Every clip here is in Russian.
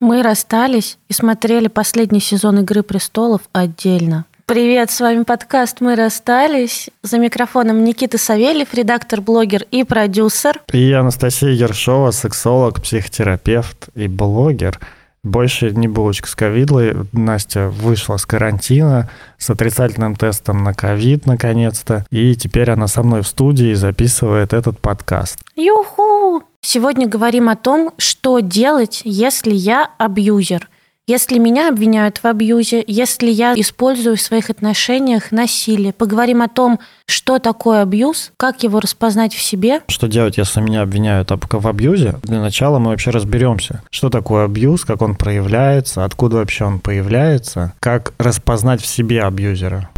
Мы расстались и смотрели последний сезон «Игры престолов» отдельно. Привет, с вами подкаст «Мы расстались». За микрофоном Никита Савельев, редактор, блогер и продюсер. И Анастасия Ершова, сексолог, психотерапевт и блогер – больше не булочка с ковидлой. Настя вышла с карантина с отрицательным тестом на ковид, наконец-то. И теперь она со мной в студии записывает этот подкаст. Юху! Сегодня говорим о том, что делать, если я абьюзер – если меня обвиняют в абьюзе, если я использую в своих отношениях насилие, поговорим о том, что такое абьюз, как его распознать в себе. Что делать, если меня обвиняют в абьюзе? Для начала мы вообще разберемся, что такое абьюз, как он проявляется, откуда вообще он появляется, как распознать в себе абьюзера.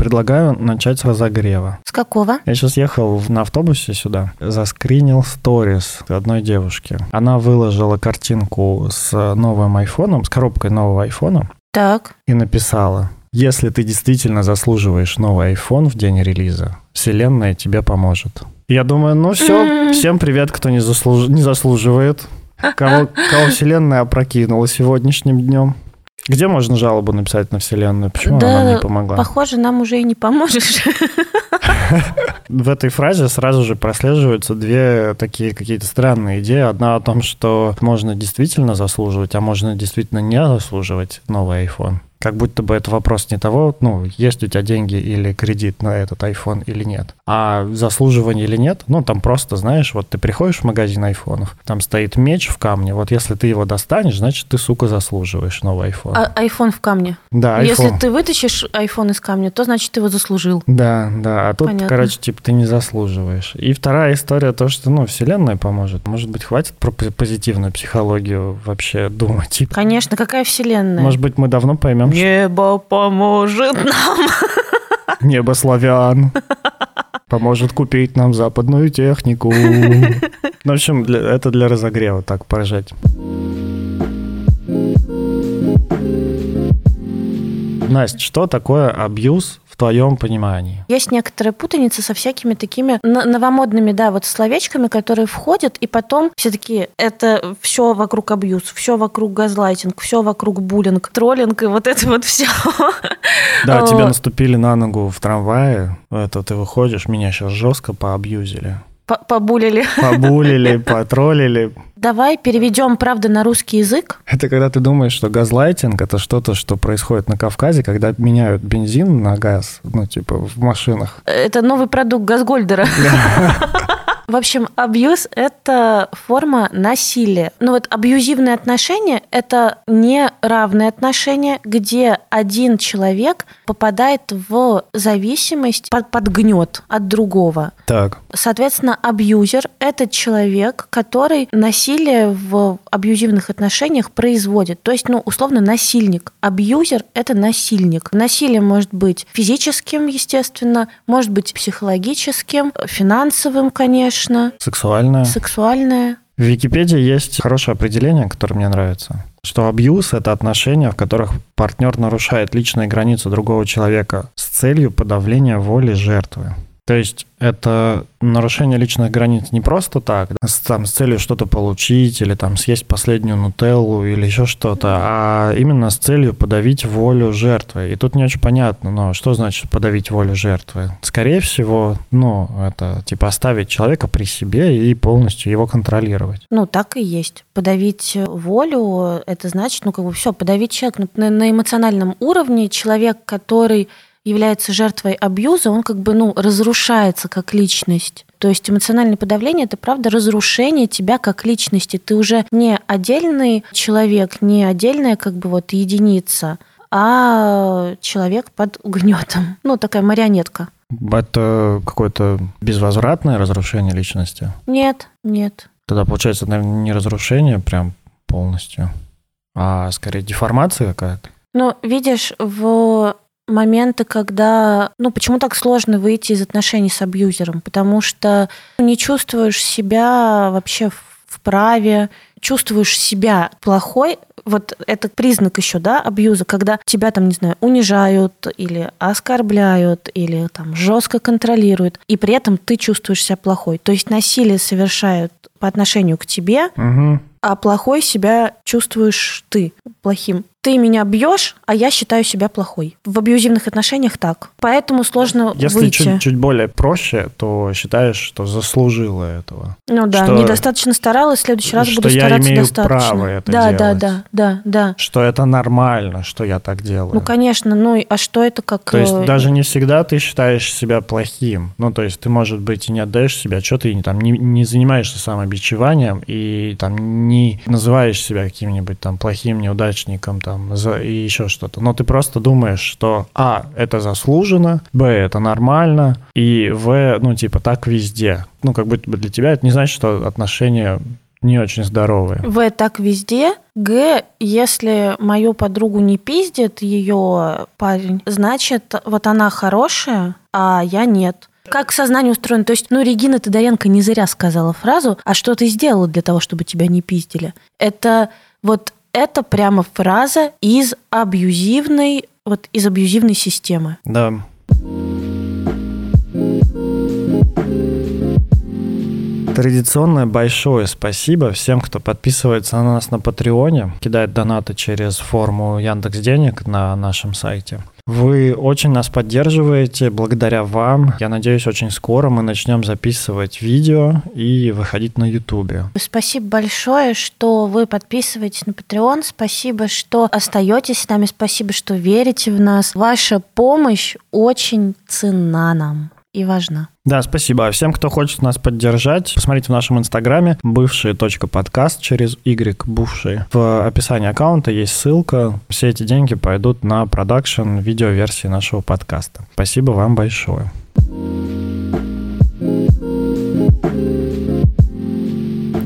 Предлагаю начать с разогрева. С какого? Я сейчас ехал на автобусе сюда, заскринил сторис одной девушки. Она выложила картинку с новым айфоном, с коробкой нового айфона. Так. И написала, если ты действительно заслуживаешь новый iPhone в день релиза, Вселенная тебе поможет. Я думаю, ну все, всем привет, кто не, заслуж... не заслуживает. Кого, кого Вселенная опрокинула сегодняшним днем. Где можно жалобу написать на Вселенную? Почему да, она не помогла? Похоже, нам уже и не поможешь. В этой фразе сразу же прослеживаются две такие какие-то странные идеи. Одна о том, что можно действительно заслуживать, а можно действительно не заслуживать новый iPhone. Как будто бы это вопрос не того, ну, есть у тебя деньги или кредит на этот iPhone или нет, а заслуживание или нет, ну, там просто, знаешь, вот ты приходишь в магазин айфонов, там стоит меч в камне, вот если ты его достанешь, значит, ты, сука, заслуживаешь новый iPhone. А iPhone в камне? Да, iPhone. Если ты вытащишь iPhone из камня, то, значит, ты его заслужил. Да, да, а тут, Понятно. короче, типа, ты не заслуживаешь. И вторая история то, что, ну, вселенная поможет. Может быть, хватит про позитивную психологию вообще думать? Конечно, какая вселенная? Может быть, мы давно поймем, Небо поможет нам. Небо славян. Поможет купить нам западную технику. Ну, в общем, для, это для разогрева так поражать. Настя, что такое абьюз твоем понимании? Есть некоторая путаница со всякими такими новомодными, да, вот словечками, которые входят, и потом все таки это все вокруг абьюз, все вокруг газлайтинг, все вокруг буллинг, троллинг и вот это вот все. Да, тебе наступили на ногу в трамвае, это ты выходишь, меня сейчас жестко поабьюзили. Побулили. Побулили, потроллили. Давай переведем, правда, на русский язык. Это когда ты думаешь, что газлайтинг – это что-то, что происходит на Кавказе, когда меняют бензин на газ, ну, типа, в машинах. Это новый продукт Газгольдера. В общем, абьюз – это форма насилия. Ну вот абьюзивные отношения – это неравные отношения, где один человек попадает в зависимость, под, под гнет от другого. Так. Соответственно, абьюзер – это человек, который насилие в абьюзивных отношениях производит. То есть, ну, условно, насильник. Абьюзер – это насильник. Насилие может быть физическим, естественно, может быть психологическим, финансовым, конечно, конечно. Сексуальная. Сексуальная. В Википедии есть хорошее определение, которое мне нравится, что абьюз – это отношения, в которых партнер нарушает личные границы другого человека с целью подавления воли жертвы. То есть это нарушение личных границ не просто так, с, там, с целью что-то получить или там съесть последнюю нутеллу или еще что-то, а именно с целью подавить волю жертвы. И тут не очень понятно, но что значит подавить волю жертвы? Скорее всего, ну, это типа оставить человека при себе и полностью его контролировать. Ну, так и есть. Подавить волю, это значит, ну, как бы все, подавить человека на, на эмоциональном уровне, человек, который является жертвой абьюза, он как бы ну, разрушается как личность. То есть эмоциональное подавление – это, правда, разрушение тебя как личности. Ты уже не отдельный человек, не отдельная как бы вот единица, а человек под гнетом. Ну, такая марионетка. Это какое-то безвозвратное разрушение личности? Нет, нет. Тогда получается, наверное, не разрушение прям полностью, а скорее деформация какая-то? Ну, видишь, в моменты, когда, ну, почему так сложно выйти из отношений с абьюзером? Потому что не чувствуешь себя вообще в праве, чувствуешь себя плохой вот это признак еще, да, абьюза, когда тебя там, не знаю, унижают или оскорбляют, или там жестко контролируют, и при этом ты чувствуешь себя плохой. То есть насилие совершают по отношению к тебе, Угу. а плохой себя чувствуешь ты плохим. Ты меня бьешь, а я считаю себя плохой. В абьюзивных отношениях так. Поэтому сложно Если выйти. чуть, чуть более проще, то считаешь, что заслужила этого. Ну да, что- недостаточно старалась, в следующий раз буду я стараться имею достаточно. право это да, да, делать. да, да, да. Что это нормально, что я так делаю. Ну, конечно, ну а что это как... То есть э, даже не всегда ты считаешь себя плохим. Ну, то есть ты, может быть, и не отдаешь себя, что ты там не, не занимаешься самобичеванием и там не называешь себя каким-нибудь там плохим неудачником там и еще что-то. Но ты просто думаешь, что а, это заслуженно, б, это нормально, и в, ну, типа, так везде. Ну, как будто бы для тебя это не значит, что отношения не очень здоровые. В так везде. Г, если мою подругу не пиздит ее парень, значит, вот она хорошая, а я нет. Как сознание устроено? То есть, ну, Регина Тодоренко не зря сказала фразу, а что ты сделала для того, чтобы тебя не пиздили? Это вот это прямо фраза из абьюзивной, вот из абьюзивной системы. Да. Традиционное большое спасибо всем, кто подписывается на нас на Патреоне, кидает донаты через форму Яндекс Денег на нашем сайте. Вы очень нас поддерживаете, благодаря вам. Я надеюсь, очень скоро мы начнем записывать видео и выходить на Ютубе. Спасибо большое, что вы подписываетесь на Patreon. Спасибо, что остаетесь с нами. Спасибо, что верите в нас. Ваша помощь очень ценна нам и важна. Да, спасибо. А всем, кто хочет нас поддержать, посмотрите в нашем инстаграме бывшие точка подкаст через Y бывшие. В описании аккаунта есть ссылка. Все эти деньги пойдут на продакшн видеоверсии нашего подкаста. Спасибо вам большое.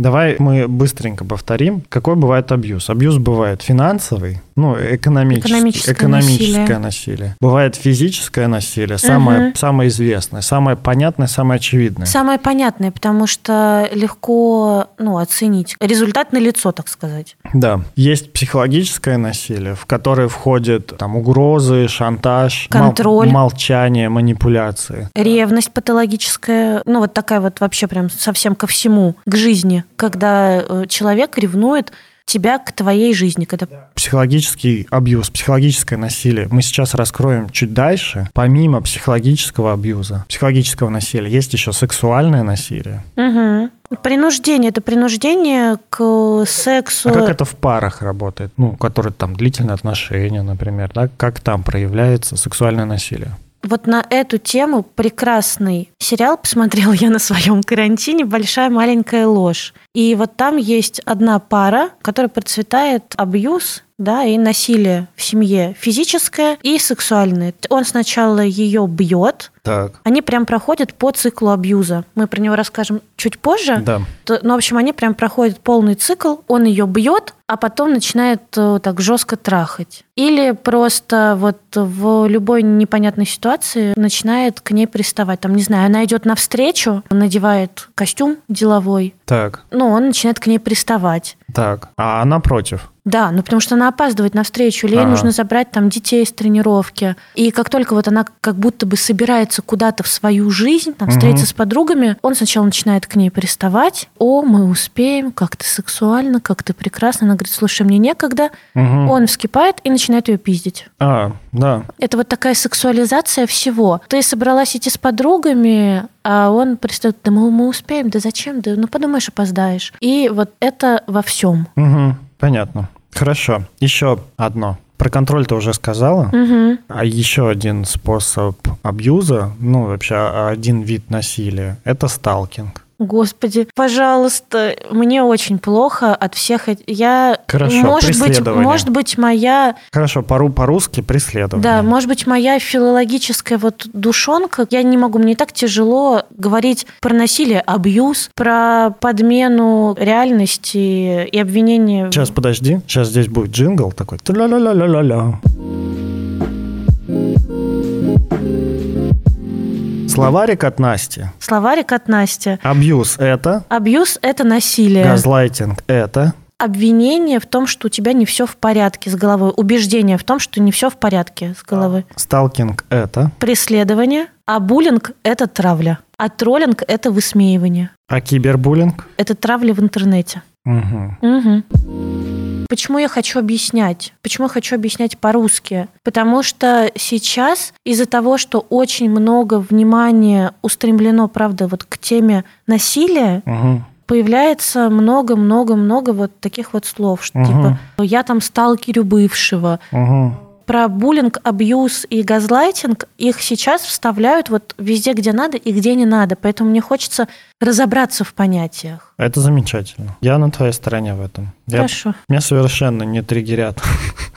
Давай мы быстренько повторим, какой бывает абьюз. Абьюз бывает финансовый, ну, экономический, Экономическое экономическое насилие. насилие. Бывает физическое насилие, самое, Мгм. самое известное, самое понятное, самое очевидное. Самое понятное, потому что легко ну, оценить. Результат на лицо, так сказать. Да. Есть психологическое насилие, в которое входят там угрозы, шантаж, мол- Контроль. молчание, манипуляции. Ревность патологическая, ну вот такая вот вообще прям совсем ко всему, к жизни, когда э, человек ревнует тебя к твоей жизни, когда Психологический абьюз, психологическое насилие. Мы сейчас раскроем чуть дальше. Помимо психологического абьюза, психологического насилия, есть еще сексуальное насилие. Мгм. Принуждение это принуждение к сексу. А как это в парах работает? Ну, которые там длительные отношения, например, да? Как там проявляется сексуальное насилие? Вот на эту тему прекрасный сериал посмотрел я на своем карантине «Большая маленькая ложь». И вот там есть одна пара, которая процветает абьюз, да, и насилие в семье физическое и сексуальное. Он сначала ее бьет, Так. они прям проходят по циклу абьюза. Мы про него расскажем чуть позже. Да. То- Ну, в общем, они прям проходят полный цикл, он ее бьет, а потом начинает э, так жестко трахать. Или просто вот в любой непонятной ситуации начинает к ней приставать. Там, не знаю, она идет навстречу, надевает костюм деловой, Так. ну, он начинает к ней приставать. Так. А она против. Да, ну потому что она опаздывает навстречу, или ей Ага. нужно забрать там детей с тренировки. И как только вот она как будто бы собирается куда-то в свою жизнь, там, Мгм. встретиться с подругами, он сначала начинает к ней приставать. О, мы успеем, как ты сексуально, как ты прекрасно. Она говорит, слушай, мне некогда. Мгм. Он вскипает и начинает ее пиздить. А, да. Это вот такая сексуализация всего. Ты собралась идти с подругами, а он пристает, да мы, мы успеем, да зачем, да ну подумаешь, опоздаешь. И вот это во всем. Мгм. Понятно. Хорошо. Еще одно. Про контроль ты уже сказала. Мгм. А еще один способ абьюза, ну, вообще один вид насилия, это сталкинг. Господи, пожалуйста, мне очень плохо от всех этих. Я, Хорошо, может быть, может быть, моя, Хорошо, по- по-русски преследование. да, может быть, моя филологическая вот душонка. Я не могу, мне так тяжело говорить про насилие, абьюз, про подмену реальности и обвинение. Сейчас, подожди, сейчас здесь будет джингл такой. Тля-ля-ля-ля-ля-ля. Словарик от Насти. Словарик от Насти. Абьюз – это, Абьюз – это насилие. газлайтинг – это, обвинение в том, что у тебя не все в порядке с головой, убеждение в том, что не все в порядке с головой. Сталкинг – это? Преследование, а буллинг – это травля, а троллинг – это высмеивание. А кибербуллинг? Это травля в интернете. Угу. Угу. Почему я хочу объяснять? Почему я хочу объяснять по-русски? Потому что сейчас из-за того, что очень много внимания устремлено, правда, вот к теме насилия, Угу. появляется много-много-много вот таких вот слов, что Мгм. типа я там сталкерю бывшего. Угу. Про буллинг, абьюз и газлайтинг их сейчас вставляют вот везде, где надо и где не надо. Поэтому мне хочется разобраться в понятиях. Это замечательно. Я на твоей стороне в этом. Я- Хорошо. Меня совершенно не триггерят.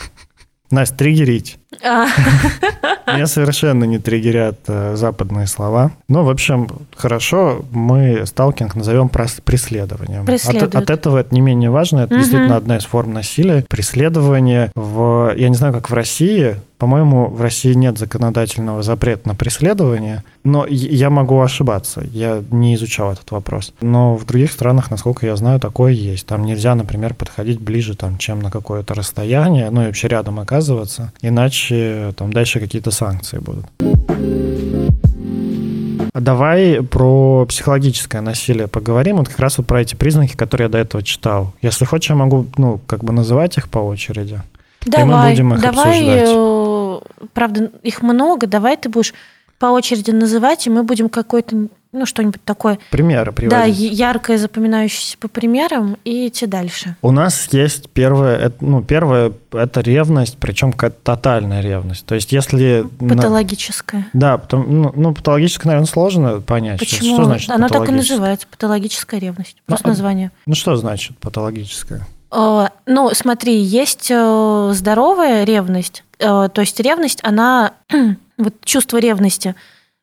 Настя, триггерить. А, Меня совершенно не триггерят э, западные слова. Ну, в общем, хорошо, мы сталкинг назовем преследованием. От, от этого это не менее важно. Это действительно одна из форм насилия. Преследование в... Я не знаю, как в России. По-моему, в России нет законодательного запрета на преследование. Но я- я могу ошибаться. Я не изучал этот вопрос. Но в других странах, насколько я знаю, такое есть. Там нельзя, например, подходить ближе, там, чем на какое-то расстояние, ну и вообще рядом оказываться. Иначе там дальше какие-то санкции будут. А Давай про психологическое насилие поговорим. Вот как раз вот про эти признаки, которые я до этого читал. Если хочешь, я могу, ну, как бы называть их по очереди. мы давай, будем их давай, обсуждать. э, правда, их много, давай ты будешь по очереди называть, и мы будем какой-то, ну, что-нибудь такое, Примеры да, приводить. я- яркое, запоминающееся по примерам, и идти дальше. У нас есть первое, это, ну, первое это ревность, причем какая-то тотальная ревность. То есть, если... на- Патологическое. Да, потом, ну, ну, патологическое, наверное, сложно понять. Почему? Что значит Она так и называется, патологическая ревность. Просто Ну, название. Ну, что значит патологическое? Э, Ну, смотри, есть э, здоровая ревность. Э, То есть ревность, она, вот чувство ревности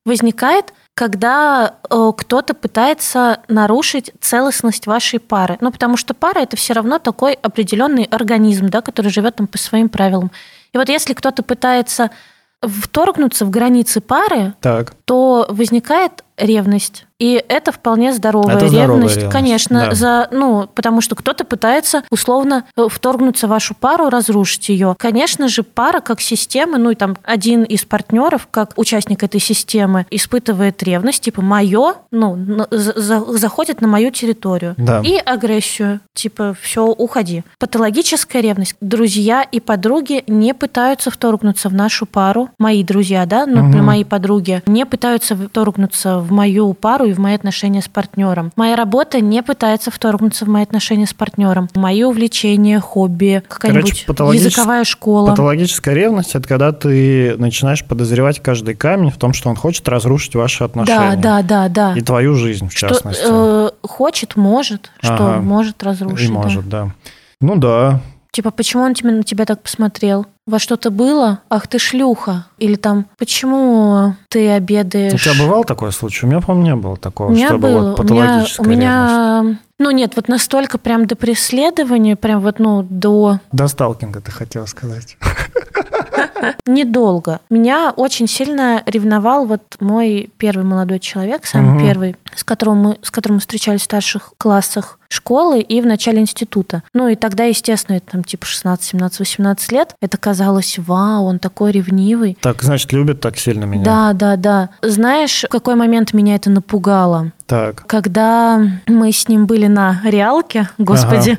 возникает, когда э, кто-то пытается нарушить целостность вашей пары. Ну, потому что пара это все равно такой определенный организм, да, который живет там по своим правилам. И вот если кто-то пытается вторгнуться в границы пары, Так. То возникает ревность. И это вполне здоровая Это здоровая ревность, ревность, конечно, да. за, ну, потому что кто-то пытается условно э, вторгнуться в вашу пару, разрушить ее. Конечно же, пара как система, ну и там один из партнеров, как участник этой системы, испытывает ревность, типа мое, ну, на- за- за- заходит на мою территорию. Да. И агрессию, типа все, уходи. Патологическая ревность. Друзья и подруги не пытаются вторгнуться в нашу пару. Мои друзья, да, ну, Мгм. мои подруги не пытаются вторгнуться в мою пару и в мои отношения с партнером. Моя работа не пытается вторгнуться в мои отношения с партнером. Мои увлечения, хобби, какая-нибудь языковая школа. Патологическая ревность – это когда ты начинаешь подозревать каждый камень в том, что он хочет разрушить ваши отношения. Да, да, да, да. И твою жизнь, в Что частности. э, хочет, может, что Ага. может разрушить. И да. может, да. Ну да. Типа, почему он тебе, на тебя так посмотрел? Во что-то было? Ах, ты шлюха. Или там, почему ты обедаешь? У тебя бывал такой случай? У меня, по-моему, не было такого, У меня чтобы было. вот у меня, патологическая у меня, ну нет, вот настолько прям до преследования, прям вот, ну, до До сталкинга ты хотел сказать. недолго. Меня очень сильно ревновал вот мой первый молодой человек, самый Мгм. первый, с которым мы, с которым мы встречались в старших классах школы и в начале института. Ну и тогда, естественно, это там типа 16, 17, 18 лет, это казалось, вау, он такой ревнивый. Так, значит, любит так сильно меня. Да, да, да. Знаешь, в какой момент меня это напугало? Так. Когда мы с ним были на реалке, господи,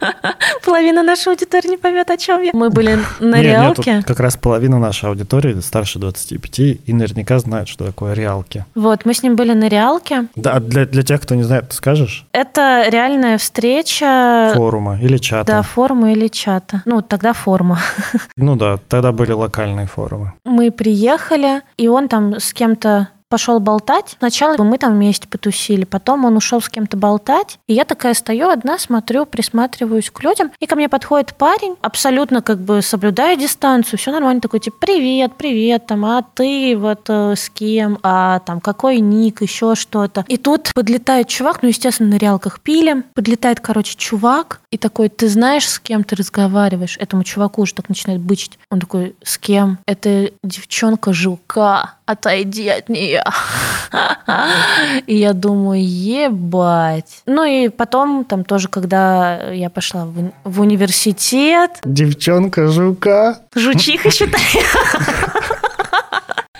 половина нашей аудитории не поймет, о чем я. Мы были на Не, нет, реалке. тут как раз половина нашей аудитории старше 25 и наверняка знает, что такое реалки. Вот, мы с ним были на реалке. Да, а для, для тех, кто не знает, ты скажешь? Это реальная встреча Форума или чата. Да, форума или чата. Ну, тогда форма. Ну да, тогда были локальные форумы. Мы приехали, и он там с кем-то пошел болтать. Сначала мы там вместе потусили, потом он ушел с кем-то болтать, и я такая стою одна, смотрю, присматриваюсь к людям, и ко мне подходит парень, абсолютно как бы соблюдая дистанцию, все нормально, такой типа привет, привет, там, а ты вот э, с кем, а там какой ник, еще что-то. И тут подлетает чувак, ну естественно на реалках пили, подлетает, короче, чувак и такой, ты знаешь, с кем ты разговариваешь? Этому чуваку уже так начинает бычить. Он такой, с кем? Это девчонка жилка отойди от нее. И я думаю, ебать. Ну и потом, там тоже, когда я пошла в, в университет. Девчонка жука. Жучиха, считай.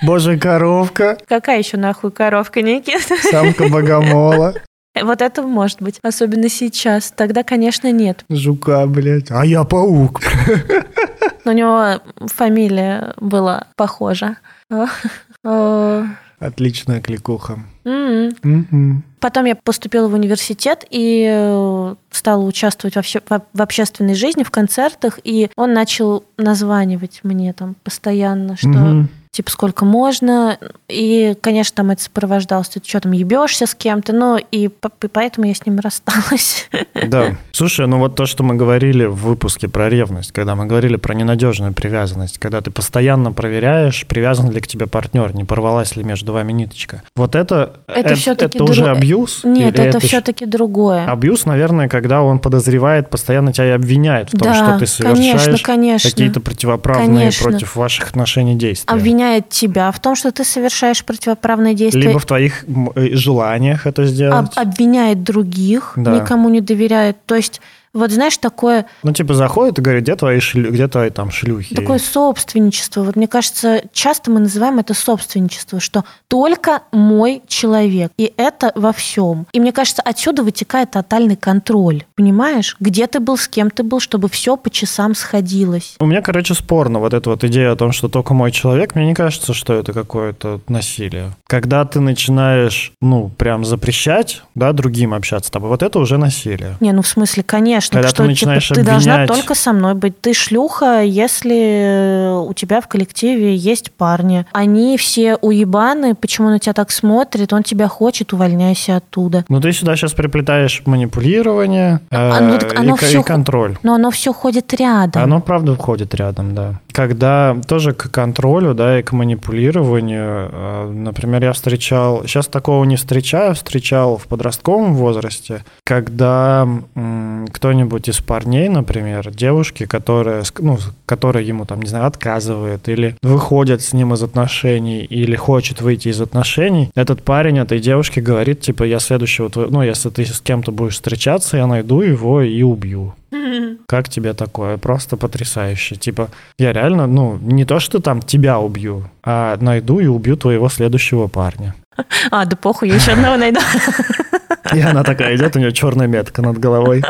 Боже, коровка. Какая еще нахуй коровка, Никит? Самка богомола. Вот это может быть, особенно сейчас. Тогда, конечно, нет. Жука, блядь. А я паук. Но у него фамилия была похожа. Отличная кликуха. Mm-hmm. Mm-hmm. Потом я поступила в университет и э, стала участвовать вообще в общественной жизни, в концертах, и он начал названивать мне там постоянно, что mm-hmm типа, сколько можно. И, конечно, там это сопровождалось, ты что там, ебешься с кем-то, ну, и, и поэтому я с ним рассталась. Да. Слушай, ну вот то, что мы говорили в выпуске про ревность, когда мы говорили про ненадежную привязанность, когда ты постоянно проверяешь, привязан ли к тебе партнер, не порвалась ли между вами ниточка. Вот это, это, это, это друг... уже абьюз? Нет, это, это все-таки другое. Абьюз, наверное, когда он подозревает, постоянно тебя и обвиняет в том, да, что ты совершаешь какие-то противоправные конечно. против ваших отношений действия. Обвиняет обвиняет тебя в том, что ты совершаешь противоправные действия. Либо в твоих э, желаниях это сделать. Об, обвиняет других, да. никому не доверяет. То есть вот знаешь, такое... Ну, типа, заходит и говорит, где твои, шлю... где твои там шлюхи? Такое собственничество. Вот мне кажется, часто мы называем это собственничество, что только мой человек. И это во всем. И мне кажется, отсюда вытекает тотальный контроль. Понимаешь? Где ты был, с кем ты был, чтобы все по часам сходилось. У меня, короче, спорно вот эта вот идея о том, что только мой человек. Мне не кажется, что это какое-то насилие. Когда ты начинаешь, ну, прям запрещать, да, другим общаться с тобой, вот это уже насилие. Не, ну, в смысле, конечно конечно, Когда что ты, начинаешь типа, ты должна только со мной быть. Ты шлюха, если у тебя в коллективе есть парни. Они все уебаны, почему на тебя так смотрит, он тебя хочет, увольняйся оттуда. Ну ты сюда сейчас приплетаешь манипулирование а, ну, э, оно и, все, и контроль. Но оно все ходит рядом. Оно правда входит рядом, да. Когда тоже к контролю, да, и к манипулированию, э, например, я встречал, сейчас такого не встречаю, встречал в подростковом возрасте, когда кто кто-нибудь из парней, например, девушки, которая, ну, которая ему, там, не знаю, отказывает или выходит с ним из отношений или хочет выйти из отношений, этот парень этой девушке говорит, типа, я следующего, ну, если ты с кем-то будешь встречаться, я найду его и убью. Как тебе такое? Просто потрясающе. Типа, я реально, ну, не то, что там тебя убью, а найду и убью твоего следующего парня. А, да похуй, я еще одного найду. И она такая идет, у нее черная метка над головой.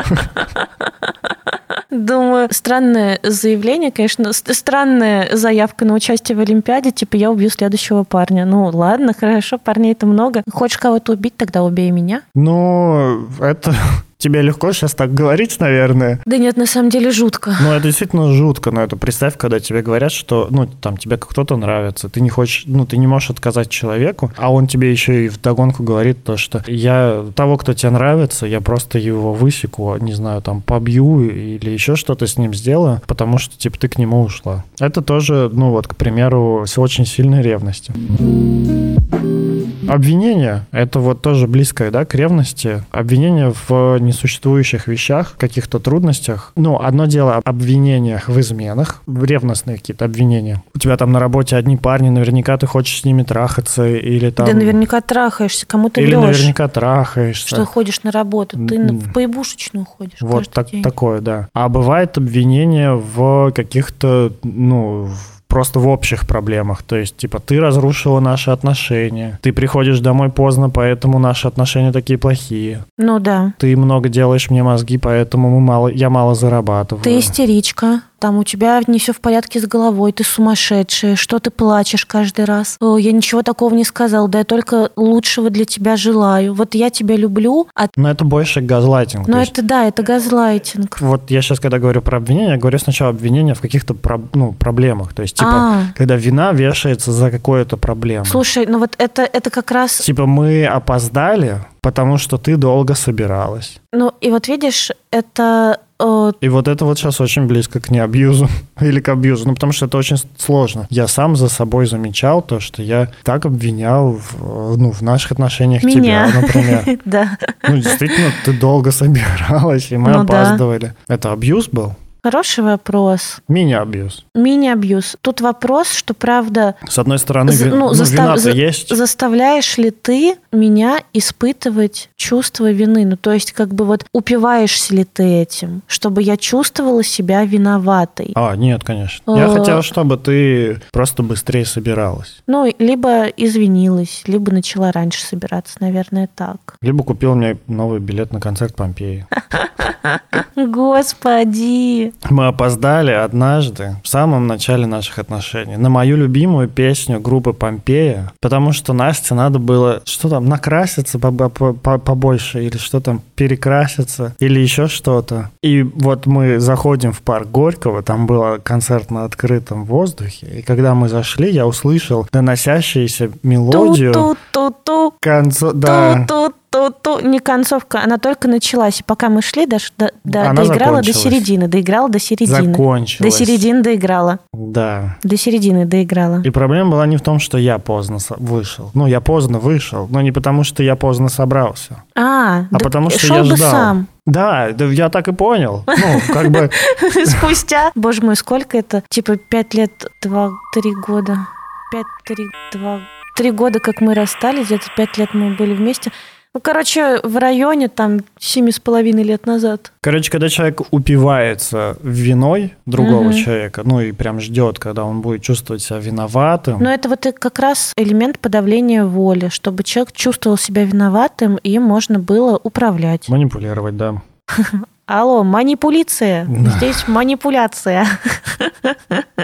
Думаю, странное заявление, конечно, странная заявка на участие в Олимпиаде, типа я убью следующего парня. Ну ладно, хорошо, парней-то много. Хочешь кого-то убить, тогда убей меня. Ну, это Тебе легко сейчас так говорить, наверное. Да нет, на самом деле жутко. Ну, это действительно жутко, но это представь, когда тебе говорят, что, ну, там, тебе кто-то нравится, ты не хочешь, ну, ты не можешь отказать человеку, а он тебе еще и в догонку говорит то, что я того, кто тебе нравится, я просто его высеку, не знаю, там, побью или еще что-то с ним сделаю, потому что, типа, ты к нему ушла. Это тоже, ну, вот, к примеру, с очень сильной ревностью. Обвинение — это вот тоже близкое, да, к ревности. Обвинение в несуществующих вещах, каких-то трудностях. Ну, одно дело об обвинениях в изменах, в ревностные какие-то обвинения. У тебя там на работе одни парни, наверняка ты хочешь с ними трахаться или там... Да наверняка трахаешься, кому ты Или врешь, наверняка трахаешься. Что ходишь на работу, ты в поебушечную ходишь Вот так, такое, да. А бывает обвинение в каких-то, ну, просто в общих проблемах. То есть, типа, ты разрушила наши отношения, ты приходишь домой поздно, поэтому наши отношения такие плохие. Ну да. Ты много делаешь мне мозги, поэтому мы мало, я мало зарабатываю. Ты истеричка там у тебя не все в порядке с головой, ты сумасшедшая, что ты плачешь каждый раз. О, я ничего такого не сказал, да я только лучшего для тебя желаю. Вот я тебя люблю. А... Но это больше газлайтинг. Ну это да, это газлайтинг. Вот я сейчас, когда говорю про обвинение, я говорю сначала обвинение в каких-то про, ну, проблемах. То есть, типа, а. когда вина вешается за какую-то проблему. Слушай, ну вот это, это как раз... Типа мы опоздали, потому что ты долго собиралась. Ну и вот видишь, это и вот это вот сейчас очень близко к неабьюзу или к абьюзу, ну потому что это очень сложно. Я сам за собой замечал то, что я так обвинял в, ну, в наших отношениях Меня. тебя, например. Да. Ну действительно, ты долго собиралась, и мы ну, опаздывали. Это абьюз был? Хороший вопрос. Мини-абьюз. Мини-абьюз. Тут вопрос, что правда... С одной стороны, за- ну, ну, застав- вина-то за- есть. Заставляешь ли ты меня испытывать чувство вины? Ну, то есть, как бы вот упиваешься ли ты этим, чтобы я чувствовала себя виноватой? А, нет, конечно. Я Э. хотел, чтобы ты просто быстрее собиралась. Ну, либо извинилась, либо начала раньше собираться, наверное, так. Либо купил мне новый билет на концерт Помпеи. Господи! Мы опоздали однажды, в самом начале наших отношений, на мою любимую песню группы Помпея, потому что Насте надо было, что там, накраситься по- по- по- побольше, или что там, перекраситься, или еще что-то. И вот мы заходим в парк Горького, там был концерт на открытом воздухе, и когда мы зашли, я услышал доносящуюся мелодию Ту-ту-ту-ту. концо... Да, Ту-ту-ту-ту. Не концовка, она только началась. И пока мы шли, до, до- Она доиграла до середины. Доиграла до середины. До закончилась. середины доиграла. Да. До середины доиграла. И проблема была не в том, что я поздно вышел. Ну, я поздно вышел, но не потому, что я поздно собрался. А, А да потому что шел я бы ждал. сам. Да, да, я так и понял. Ну, как бы... Спустя. Боже мой, сколько это? Типа пять лет, два, три года. Пять, три, два, три года, как мы расстались, где-то пять лет мы были вместе. Ну, короче, в районе там семи с половиной лет назад. Короче, когда человек упивается виной другого Мгм. человека, ну и прям ждет, когда он будет чувствовать себя виноватым. Но это вот как раз элемент подавления воли, чтобы человек чувствовал себя виноватым, и можно было управлять. Манипулировать, да. Алло, манипуляция. Да. Здесь манипуляция.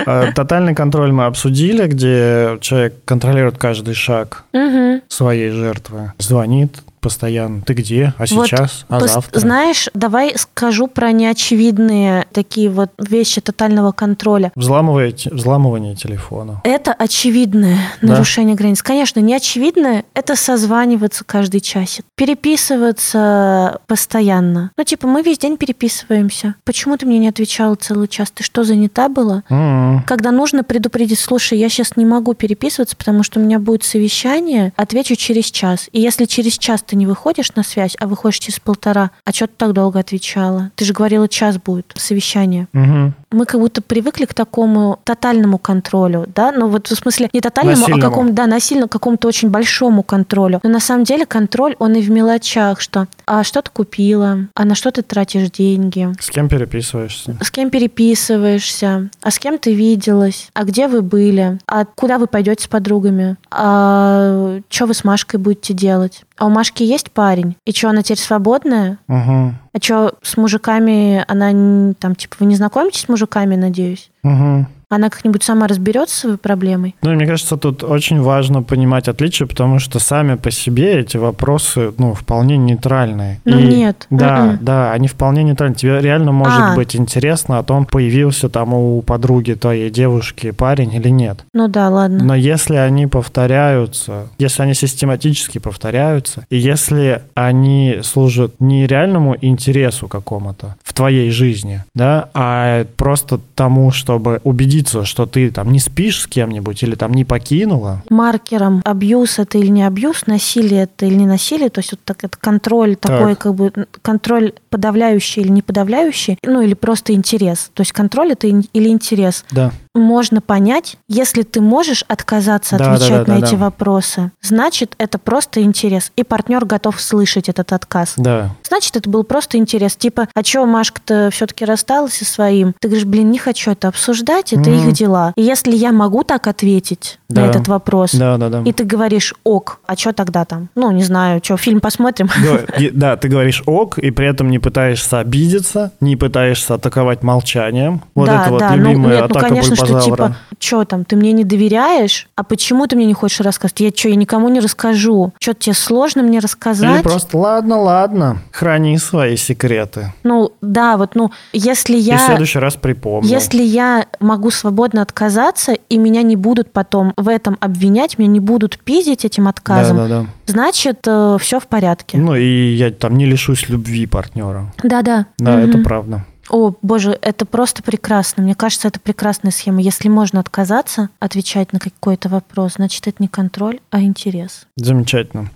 А, Тотальный контроль мы обсудили, где человек контролирует каждый шаг Мгм. своей жертвы. Звонит постоянно. Ты где? А Вот сейчас? А завтра? Знаешь, давай скажу про неочевидные такие вот вещи тотального контроля. Взламывание, взламывание телефона. Это очевидное Да. нарушение границ. Конечно, неочевидное – это созваниваться каждый часик, переписываться постоянно. Ну, типа, мы весь день переписываемся. Почему ты мне не отвечала целый час? Ты что, занята была? М. Когда нужно предупредить, слушай, я сейчас не могу переписываться, потому что у меня будет совещание, отвечу через час. И если через час ты не выходишь на связь, а выходишь через полтора, а что ты так долго отвечала? Ты же говорила, час будет совещание. Мгм. Мы как будто привыкли к такому тотальному контролю, да? Ну вот в смысле не тотальному, Насильному. а какому, да, насильно какому-то очень большому контролю. Но на самом деле контроль, он и в мелочах, что а что ты купила, а на что ты тратишь деньги, С кем переписываешься? с кем переписываешься, а с кем ты виделась, а где вы были, а куда вы пойдете с подругами, а что вы с Машкой будете делать. А у Машки есть парень, и что, она теперь свободная? Мгм. А что, с мужиками она там, типа, вы не знакомитесь с мужиками, надеюсь? Мгм. Она как-нибудь сама разберется с своей проблемой? Ну, мне кажется, тут очень важно понимать отличия, потому что сами по себе эти вопросы, ну, вполне нейтральные. Ну, И- нет. Да, Мгм. да, они вполне нейтральны. Тебе реально может А. быть интересно о том, появился там у подруги твоей девушки парень или нет. Ну да, ладно. Но если они повторяются, если они систематически повторяются, и если они служат не реальному интересу какому-то в твоей жизни, да, а просто тому, чтобы убедиться, что ты там не спишь с кем-нибудь или там не покинула, Маркером абьюз это или не абьюз, насилие это или не насилие, то есть вот так это контроль такой, как бы контроль подавляющий или не подавляющий, ну или просто интерес. То есть контроль это или интерес. да, Можно понять, если ты можешь отказаться Да, отвечать да, да, на да, эти да. вопросы, значит это просто интерес, и партнер готов слышать этот отказ. да, Значит, это был просто интерес. Типа, а чё Машка-то все-таки рассталась со своим? Ты говоришь, блин, не хочу это обсуждать, это Мгм. их дела. И если я могу так ответить Да. на этот вопрос, да, да, да. и ты говоришь, ок, а что тогда там? Ну, не знаю, что, фильм посмотрим? Да, ты говоришь ок, и при этом не пытаешься обидеться, не пытаешься атаковать молчанием. Вот да, это вот да, ну, любимая нет, ну, атака конечно, что типа, что там, ты мне не доверяешь, а почему ты мне не хочешь рассказать? Я что, я никому не расскажу? Что тебе сложно мне Или рассказать? просто ладно, ладно, храни свои секреты. Ну, да, вот, ну, если И в я... следующий раз припомню. Если я могу свободно отказаться, и меня не будут потом в этом обвинять, меня не будут пиздить этим да, отказом, да, да. значит, все в порядке. Ну и я там не лишусь любви партнера. Да-да. Да, Мгм. это правда. О, боже, это просто прекрасно. Мне кажется, это прекрасная схема. Если можно отказаться, отвечать на какой-то вопрос, значит, это не контроль, а интерес. Замечательно.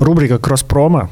Рубрика «Кросспрома».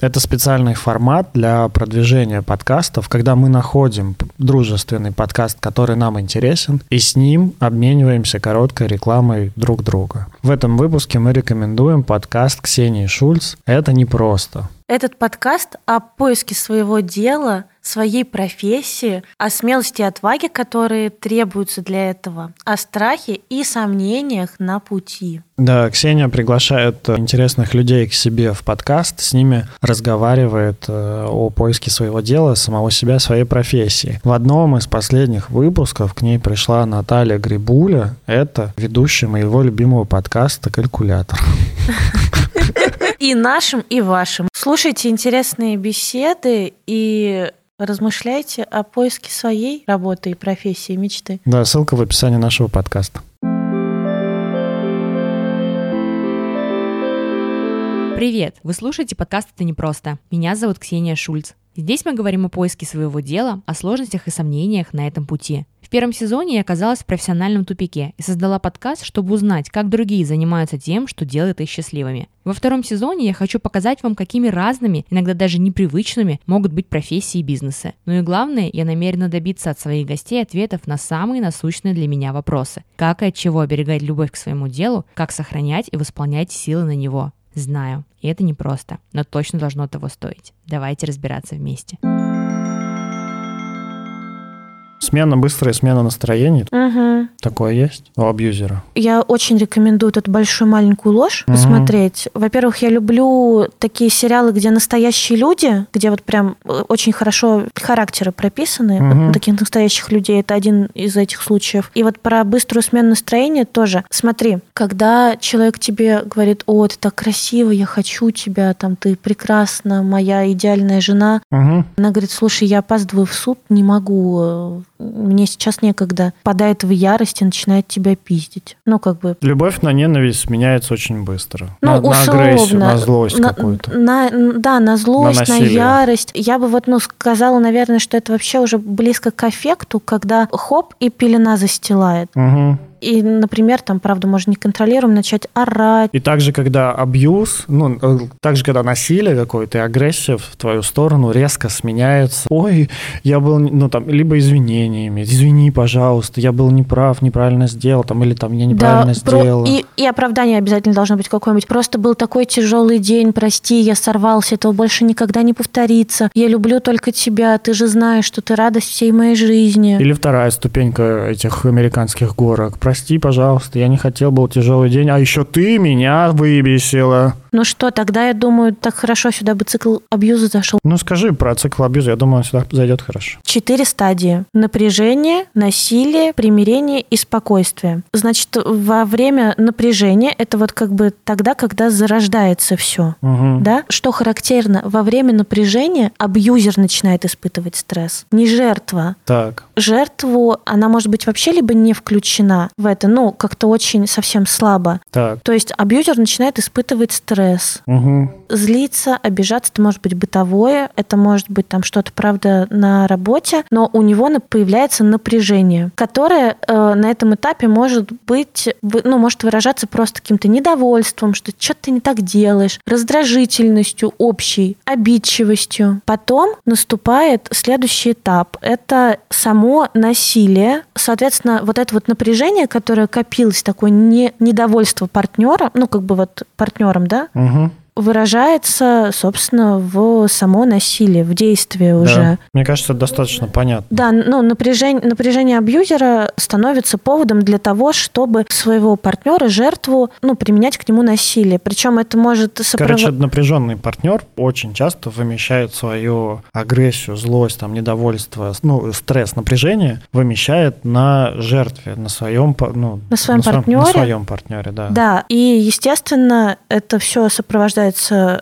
Это специальный формат для продвижения подкастов, когда мы находим дружественный подкаст, который нам интересен, и с ним обмениваемся короткой рекламой друг друга. В этом выпуске мы рекомендуем подкаст Ксении Шульц «Это непросто». Этот подкаст о поиске своего дела, своей профессии, о смелости и отваге, которые требуются для этого, о страхе и сомнениях на пути. Да, Ксения приглашает интересных людей к себе в подкаст, с ними разговаривает э, о поиске своего дела, самого себя, своей профессии. В одном из последних выпусков к ней пришла Наталья Грибуля, это ведущая моего любимого подкаста «Калькулятор». И нашим, и вашим. Слушайте интересные беседы и размышляйте о поиске своей работы и профессии, мечты. Да, ссылка в описании нашего подкаста. Привет! Вы слушаете подкаст «Это непросто». Меня зовут Ксения Шульц. Здесь мы говорим о поиске своего дела, о сложностях и сомнениях на этом пути. В первом сезоне я оказалась в профессиональном тупике и создала подкаст, чтобы узнать, как другие занимаются тем, что делает их счастливыми. Во втором сезоне я хочу показать вам, какими разными, иногда даже непривычными, могут быть профессии и бизнесы. Ну и главное, я намерена добиться от своих гостей ответов на самые насущные для меня вопросы. Как и от чего оберегать любовь к своему делу, как сохранять и восполнять силы на него. Знаю, и это непросто, но точно должно того стоить. Давайте разбираться вместе. Смена быстрая, смена настроений. Угу. Такое есть у абьюзера. Я очень рекомендую эту большую маленькую ложь Мгм. посмотреть. Во-первых, я люблю такие сериалы, где настоящие люди, где вот прям э, очень хорошо характеры прописаны Мгм. вот таких настоящих людей. Это один из этих случаев. И вот про быструю смену настроения тоже. Смотри, когда человек тебе говорит, о, ты так красиво, я хочу тебя, там, ты прекрасна, моя идеальная жена, Мгм. она говорит, слушай, я опаздываю в суд, не могу, э, мне сейчас некогда. Падает в ярость и начинает тебя пиздить. Ну, как бы... Любовь на ненависть меняется очень быстро. Ну, на, на условно. агрессию, на злость на- какую-то. на- да, на злость, на, насилие. ярость. Я бы вот, ну, сказала, наверное, что это вообще уже близко к аффекту, когда хоп, и пелена застилает. Мгм. И, например, там, правда, можно неконтролируемо начать орать. И также, когда абьюз, ну, э, также, когда насилие какое-то и агрессия в твою сторону резко сменяется. Ой, я был, ну, там, либо извинениями. Извини, пожалуйста, я был неправ, неправильно сделал, там, или там, я неправильно про- сделала. и, и оправдание обязательно должно быть какое-нибудь. Просто был такой тяжелый день, прости, я сорвался, этого больше никогда не повторится. Я люблю только тебя, ты же знаешь, что ты радость всей моей жизни. Или вторая ступенька этих американских горок. Прости, пожалуйста, я не хотел, был тяжелый день, а еще ты меня выбесила. Ну что, тогда я думаю, так хорошо сюда бы цикл абьюза зашел. Ну, скажи про цикл абьюза, я думаю, он сюда зайдет хорошо. Четыре стадии. Напряжение, насилие, примирение и спокойствие. Значит, во время напряжения, это вот как бы тогда, когда зарождается все. Мгм. Да? Что характерно, во время напряжения абьюзер начинает испытывать стресс. Не жертва. Так. Жертву, она может быть вообще либо не включена в это, ну, как-то очень совсем слабо. Так. То есть абьюзер начинает испытывать стресс. Мгм. злиться, обижаться, это может быть бытовое, это может быть там что-то, правда, на работе, но у него появляется напряжение, которое э, на этом этапе может быть, ну, может выражаться просто каким-то недовольством, что что-то ты не так делаешь, раздражительностью общей, обидчивостью. Потом наступает следующий этап. Это само насилие. Соответственно, вот это вот напряжение, которое копилось, такое не, недовольство партнера, ну, как бы вот партнером, да, Mm-hmm. Выражается, собственно, в само насилие, в действии Да. уже. Мне кажется, это достаточно понятно. Да, ну, напряжение, напряжение абьюзера становится поводом для того, чтобы своего партнера, жертву, ну, применять к нему насилие. Причем это может Короче, сопровождать... напряженный партнер очень часто вымещает свою агрессию, злость, там, недовольство, ну, стресс, напряжение вымещает на жертве, на своем, ну, На своем своем- партнере? на своем партнере, да. Да, и, естественно, это все сопровождается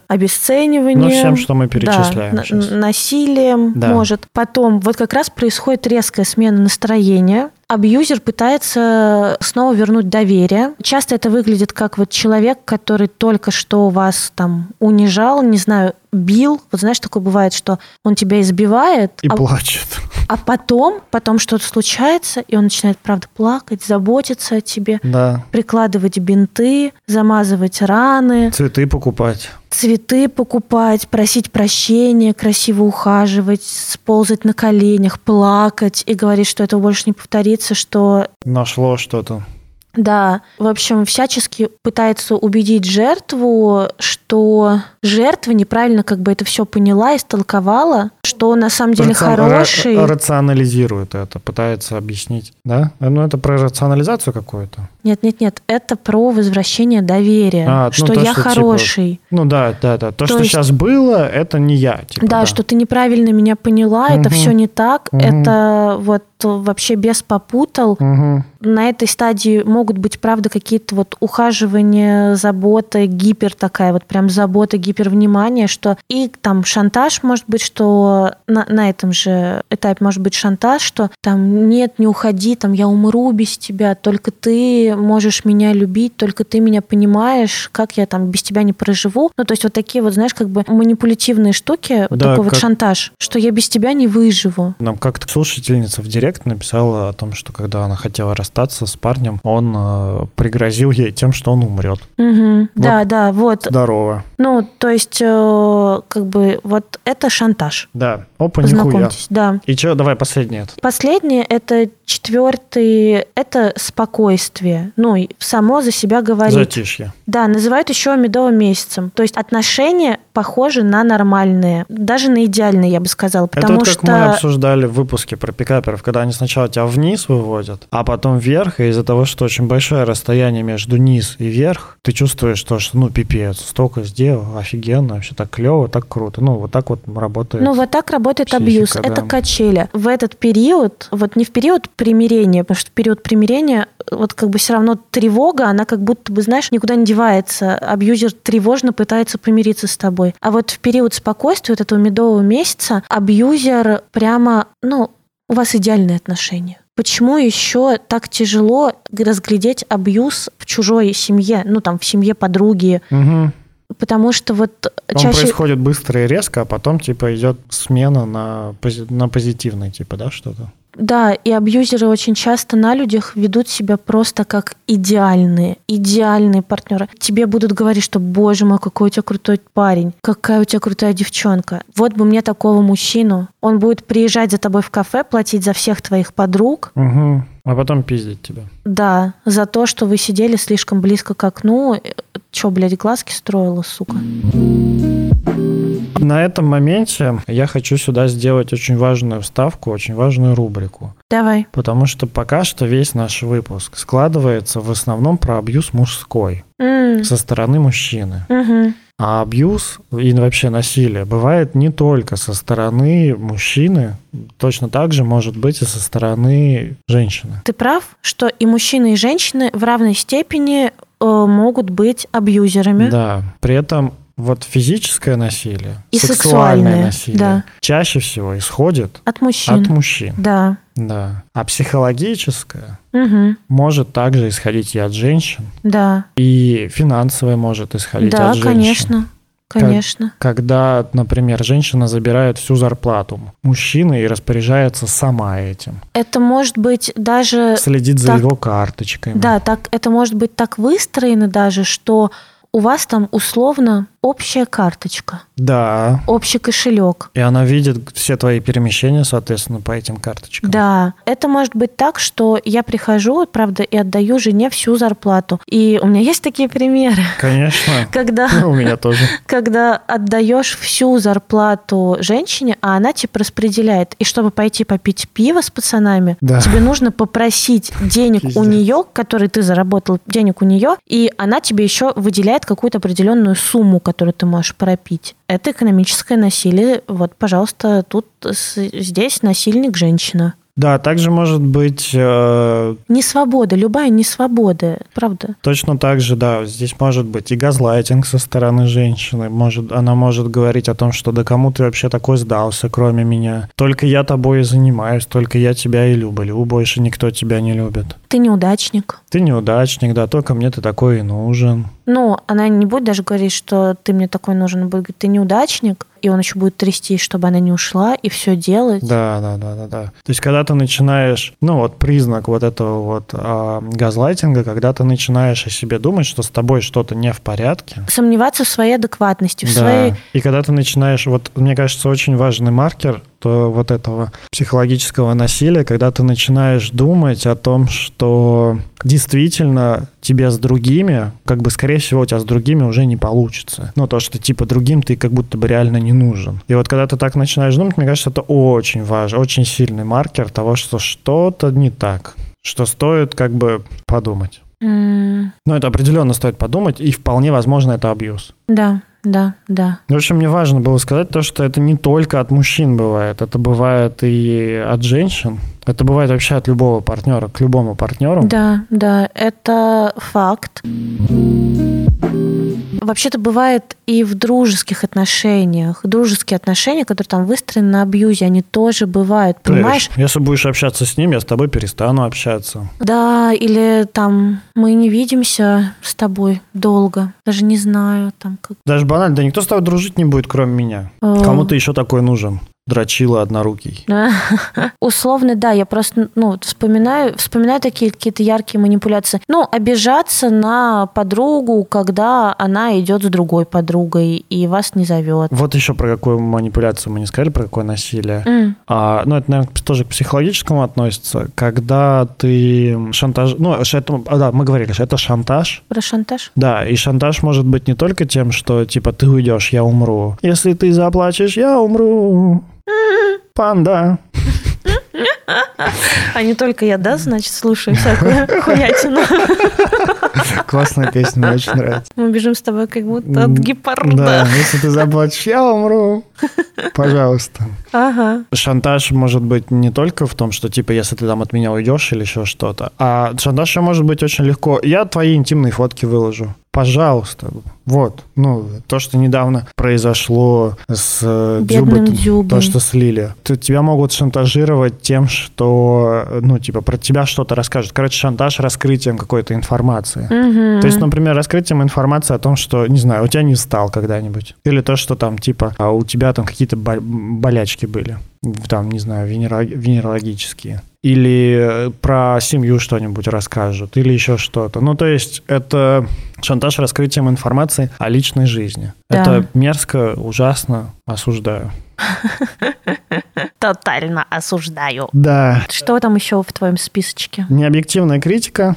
обесцениванием. Ну, всем, что мы Да, перечисляем на- сейчас. насилием Да. может. Потом вот как раз происходит резкая смена настроения. Абьюзер пытается снова вернуть доверие. Часто это выглядит как вот человек, который только что вас там унижал, не знаю, бил. Вот знаешь, такое бывает, что он тебя избивает, И а- плачет. А потом, потом что-то случается, и он начинает, правда, плакать, заботиться о тебе, Да. прикладывать бинты, замазывать раны, Цветы покупать. цветы покупать, просить прощения, красиво ухаживать, сползать на коленях, плакать и говорить, что это больше не повторится, что Нашло что-то. Да, в общем, всячески пытается убедить жертву, что жертва неправильно как бы это все поняла, истолковала, что он на самом деле Рацион- хороший. ра- рационализирует это, пытается объяснить. Да? Ну, это про рационализацию какую-то. Нет, нет, нет, это про возвращение доверия, А, ну, что то, я что, типа, хороший. Ну да, да, да. То, То что есть- сейчас было, это не я. Типа, да, что ты неправильно меня поняла, это Мгм. все не так, Мгм. это вот вообще без попутал. Мгм. На этой стадии могут быть, правда, какие-то вот ухаживания, забота, гипер такая вот прям забота, гипервнимание, что и там шантаж может быть, что на, на этом же этапе может быть шантаж, что там нет, не уходи, там я умру без тебя, только ты можешь меня любить, только ты меня понимаешь, как я там без тебя не проживу. Ну, то есть вот такие вот, знаешь, как бы манипулятивные штуки, вот Да, такой вот как- шантаж, что я без тебя не выживу. Нам как-то слушательница в директ написала о том, что когда она хотела расстаться с парнем, он э, пригрозил ей тем, что он умрет. Мгм. Да, да, вот. Здорово. Ну, то есть, э, как бы, вот это шантаж. Да. Опа, нихуя. Познакомьтесь, да. И что, давай последний это. Последнее это четвертый, это спокойствие. Ну, само за себя говорит. Затишье. Да, называют еще медовым месяцем. То есть отношения похожи на нормальные, даже на идеальные, я бы сказала, Это потому вот как что мы обсуждали в выпуске про пикаперов, когда они сначала тебя вниз выводят, а потом вверх, и из-за того, что очень большое расстояние между низ и вверх, ты чувствуешь то, что, ну, пипец, столько сделал, офигенно, вообще так клево, так круто. Ну, вот так вот работает. Ну, вот так работает психика, абьюз. да. Это качели. В этот период, вот не в период примирения, потому что в период примирения вот как бы все равно тревога, она как будто бы, знаешь, никуда не девается. Абьюзер тревожно пытается помириться с тобой. А вот в период спокойствия, вот этого медового месяца, абьюзер прямо, ну, у вас идеальные отношения. Почему еще так тяжело разглядеть абьюз в чужой семье, ну там в семье подруги? Мгм. Потому что вот Он чаще происходит быстро и резко, а потом, типа, идет смена на, пози- на позитивный, типа, да, что-то? Да, и абьюзеры очень часто на людях ведут себя просто как идеальные, идеальные партнеры. Тебе будут говорить, что, боже мой, какой у тебя крутой парень, какая у тебя крутая девчонка. Вот бы мне такого мужчину. Он будет приезжать за тобой в кафе, платить за всех твоих подруг. Угу. А потом пиздить тебя. Да, за то, что вы сидели слишком близко к окну. Че, блядь, глазки строила, сука? На этом моменте я хочу сюда сделать очень важную вставку, очень важную рубрику. Давай. Потому что пока что весь наш выпуск складывается в основном про абьюз мужской М, со стороны мужчины. мгм. А абьюз и вообще насилие бывает не только со стороны мужчины, точно так же может быть и со стороны женщины. Ты прав, что и мужчины, и женщины в равной степени могут быть абьюзерами. Да. При этом вот физическое насилие, И сексуальное сексуальное, насилие да. чаще всего исходит От мужчин. от мужчин. Да. Да. А психологическое Мгм. может также исходить и от женщин, Да. и финансовое может исходить Да, от женщин. конечно. Конечно. Когда, например, женщина забирает всю зарплату мужчины и распоряжается сама этим, Это может быть даже... следит за так- его карточками. Да, так, это может быть так выстроено даже, что у вас там условно общая карточка, Да. общий кошелек. И она видит все твои перемещения, соответственно, по этим карточкам. Да, это может быть так, что я прихожу, правда, и отдаю жене всю зарплату. И у меня есть такие примеры, Конечно. когда У меня тоже. когда отдаешь всю зарплату женщине, а она типа распределяет. И чтобы пойти попить пиво с пацанами, Да. тебе нужно попросить денег у нее, который ты заработал, денег у нее, и она тебе еще выделяет какую-то определенную сумму, которую ты можешь пропить. Это экономическое насилие. Вот, пожалуйста, тут здесь насильник женщина. Да, также может быть э, Не свобода, любая не свобода, правда. точно так же, да, здесь может быть и газлайтинг со стороны женщины. Может, она может говорить о том, что да кому ты вообще такой сдался, кроме меня. Только я тобой и занимаюсь, только я тебя и люблю, больше никто тебя не любит. Ты неудачник. Ты неудачник, да, только мне ты такой и нужен. Ну, она не будет даже говорить, что ты мне такой нужен, она будет говорить, ты неудачник, и он еще будет трястись, чтобы она не ушла, и все делать. Да, да, да, да, да. То есть, когда ты начинаешь, ну вот признак вот этого вот а, газлайтинга, когда ты начинаешь о себе думать, что с тобой что-то не в порядке. Сомневаться в своей адекватности, в да. своей... И когда ты начинаешь, вот мне кажется, очень важный маркер то вот этого психологического насилия, когда ты начинаешь думать о том, что действительно тебе с другими, как бы, скорее всего, у тебя с другими уже не получится. Ну, то, что, типа, другим ты как будто бы реально не нужен. И вот когда ты так начинаешь думать, мне кажется, это очень важно, очень сильный маркер того, что что-то не так, что стоит как бы подумать. М, Ну, это определенно стоит подумать, и вполне возможно, это абьюз. Да, да, да. В общем, мне важно было сказать то, что это не только от мужчин бывает, это бывает и от женщин. Это бывает вообще от любого партнера к любому партнеру. Да, да, это факт. Вообще-то бывает и в дружеских отношениях. Дружеские отношения, которые там выстроены на абьюзе, они тоже бывают, понимаешь? Если будешь общаться с ним, я с тобой перестану общаться. Да, или там мы не видимся с тобой долго, даже не знаю, там как. Даже банально, да никто с тобой дружить не будет, кроме меня. э, Кому ты еще такой нужен? Дрочила однорукий. Условно, да, я просто, ну, вспоминаю, вспоминаю такие какие-то яркие манипуляции. Ну, обижаться на подругу, когда она идет с другой подругой и вас не зовет. Вот еще про какую манипуляцию мы не сказали, про какое насилие. М, А, ну, это, наверное, тоже к психологическому относится. Когда ты шантаж... Ну, это, а, да, мы говорили, что это шантаж. Про шантаж? Да, и шантаж может быть не только тем, что, типа, ты уйдешь, я умру. Если ты заплачешь, я умру. Панда. А не только я, да, значит, слушаю всякую хуятину. Классная песня, мне очень нравится. Мы бежим с тобой как будто от М, Да, гепарда. если ты заплачешь, я умру. Пожалуйста. Ага. Шантаж может быть не только в том, что, типа, если ты там от меня уйдешь или еще что-то, а шантаж еще может быть очень легко. Я твои интимные фотки выложу. Пожалуйста. Вот. Ну, то, что недавно произошло с э, Бедным Дзюбой, Дзюбой. то, что слили. Ты- Тебя могут шантажировать тем, что, ну, типа, про тебя что-то расскажут. Короче, шантаж раскрытием какой-то информации. Мгм. То есть, например, раскрытием информации о том, что, не знаю, у тебя не стал когда-нибудь. Или то, что там, типа, а у тебя там какие-то бол- болячки были. Там, не знаю, венеро- венерологические. Или э, про семью что-нибудь расскажут. Или еще что-то. Ну, то есть, это шантаж раскрытием информации о личной жизни. Да. Это мерзко, ужасно, осуждаю. Тотально осуждаю. Да. Что там еще в твоем списочке? Необъективная критика.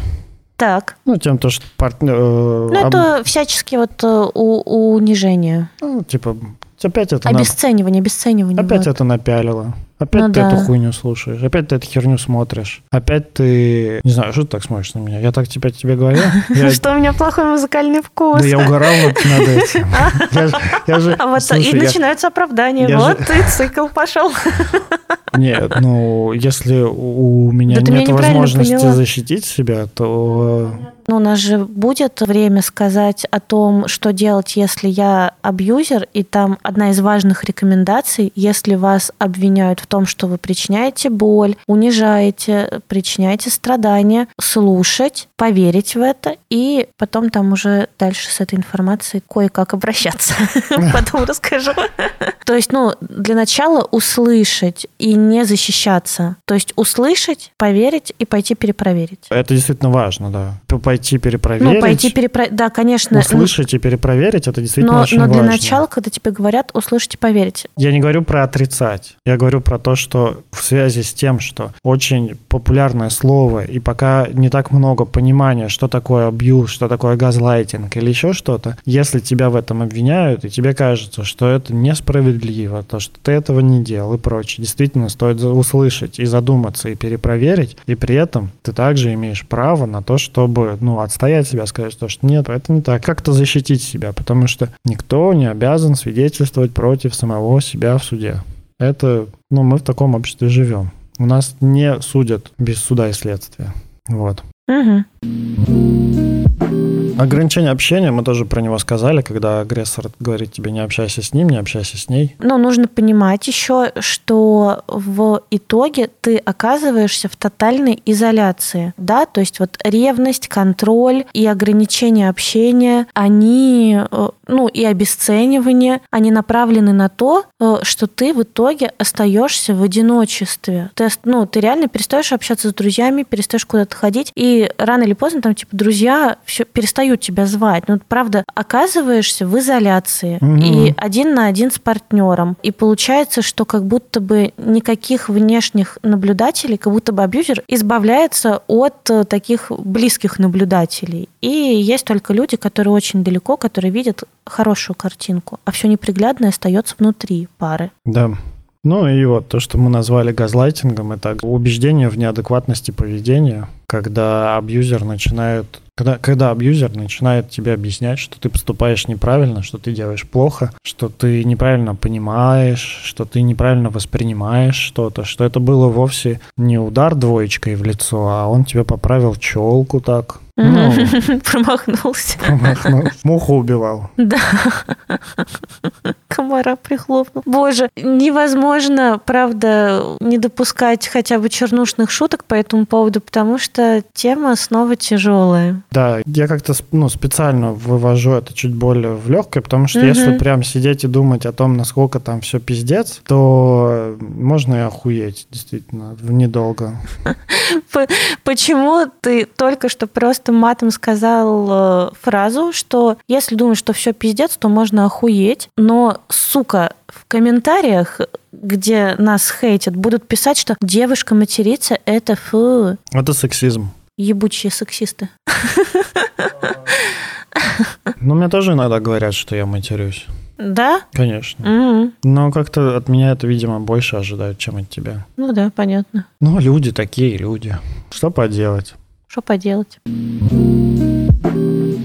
Так, Ну, тем, то, что партнер... э, ну это всячески вот э, у- унижение. ну, типа, опять это... на- Обесценивание, обесценивание. Опять вот. это напялило. Опять Ну ты да. эту хуйню слушаешь. Опять ты эту херню смотришь. Опять ты... Не знаю, что ты так смотришь на меня? Я так тебе, тебе говорю? Что у меня плохой музыкальный вкус. Да я угорал над этим. А вот и начинаются оправдания. вот и цикл пошел. Нет, ну, если у меня Да нет возможности поняла. защитить себя, то... Ну, у нас же будет время сказать о том, что делать, если я абьюзер, и там одна из важных рекомендаций, если вас обвиняют в том, что вы причиняете боль, унижаете, причиняете страдания, слушать, поверить в это, и потом там уже дальше с этой информацией кое-как обращаться. Потом расскажу. То есть, ну, для начала услышать и не защищаться. То есть услышать, поверить и пойти перепроверить. Это действительно важно, да. Пойти перепроверить, Ну, пойти перепроверить. Да, конечно. услышать и перепроверить, это действительно Но, очень но для важно. начала, когда тебе говорят, услышать и поверить. Я не говорю про отрицать. Я говорю про то, что в связи с тем, что очень популярное слово, и пока не так много понимания, что такое абьюз, что такое газлайтинг или еще что-то, если тебя в этом обвиняют, и тебе кажется, что это несправедливо, то, что ты этого не делал и прочее, действительно стоит услышать и задуматься, и перепроверить, и при этом ты также имеешь право на то, чтобы, ну, отстоять себя, сказать, то, что нет, это не так. Как-то защитить себя, потому что никто не обязан свидетельствовать против самого себя в суде. Это, ну, мы в таком обществе живем. У нас не судят без суда и следствия. Вот. Мгм. Ограничение общения, мы тоже про него сказали, когда агрессор говорит тебе не общайся с ним, не общайся с ней. Но нужно понимать еще, что в итоге ты оказываешься в тотальной изоляции, да, то есть вот ревность, контроль и ограничение общения, они, э, ну и обесценивание, они направлены на то, э, что ты в итоге остаешься в одиночестве. Ты, ну, ты реально перестаешь общаться с друзьями, перестаешь куда-то ходить, и рано или поздно там типа друзья все перестают тебя звать. Ну, правда, оказываешься в изоляции угу. и один на один с партнером. И получается, что как будто бы никаких внешних наблюдателей, как будто бы абьюзер избавляется от э, таких близких наблюдателей. И есть только люди, которые очень далеко, которые видят хорошую картинку, а все неприглядное остается внутри пары. Да. Ну и вот то, что мы назвали газлайтингом, это убеждение в неадекватности поведения, когда абьюзер начинает когда, когда абьюзер начинает тебе объяснять, что ты поступаешь неправильно, что ты делаешь плохо, что ты неправильно понимаешь, что ты неправильно воспринимаешь что-то, что это было вовсе не удар двоечкой в лицо, а он тебе поправил челку так, ну, Промахнулся. Промахнулся. Муху убивал. Да. Комара прихлопнул. Боже, невозможно, правда, не допускать хотя бы чернушных шуток по этому поводу, потому что тема снова тяжелая. Да, я как-то ну, специально вывожу это чуть более в легкое, потому что угу. если прям сидеть и думать о том, насколько там все пиздец, то можно и охуеть, действительно, в недолго. Почему ты только что просто матом сказал э, фразу, что если думаешь, что все пиздец, то можно охуеть, но, сука, в комментариях где нас хейтят, будут писать, что девушка материться – это фу. Это сексизм. Ебучие сексисты. Ну, мне тоже иногда говорят, что я матерюсь. Да? Конечно. Mm-hmm. Но как-то от меня это, видимо, больше ожидают, чем от тебя. Ну да, понятно. Ну, люди такие люди. Что поделать? Что поделать?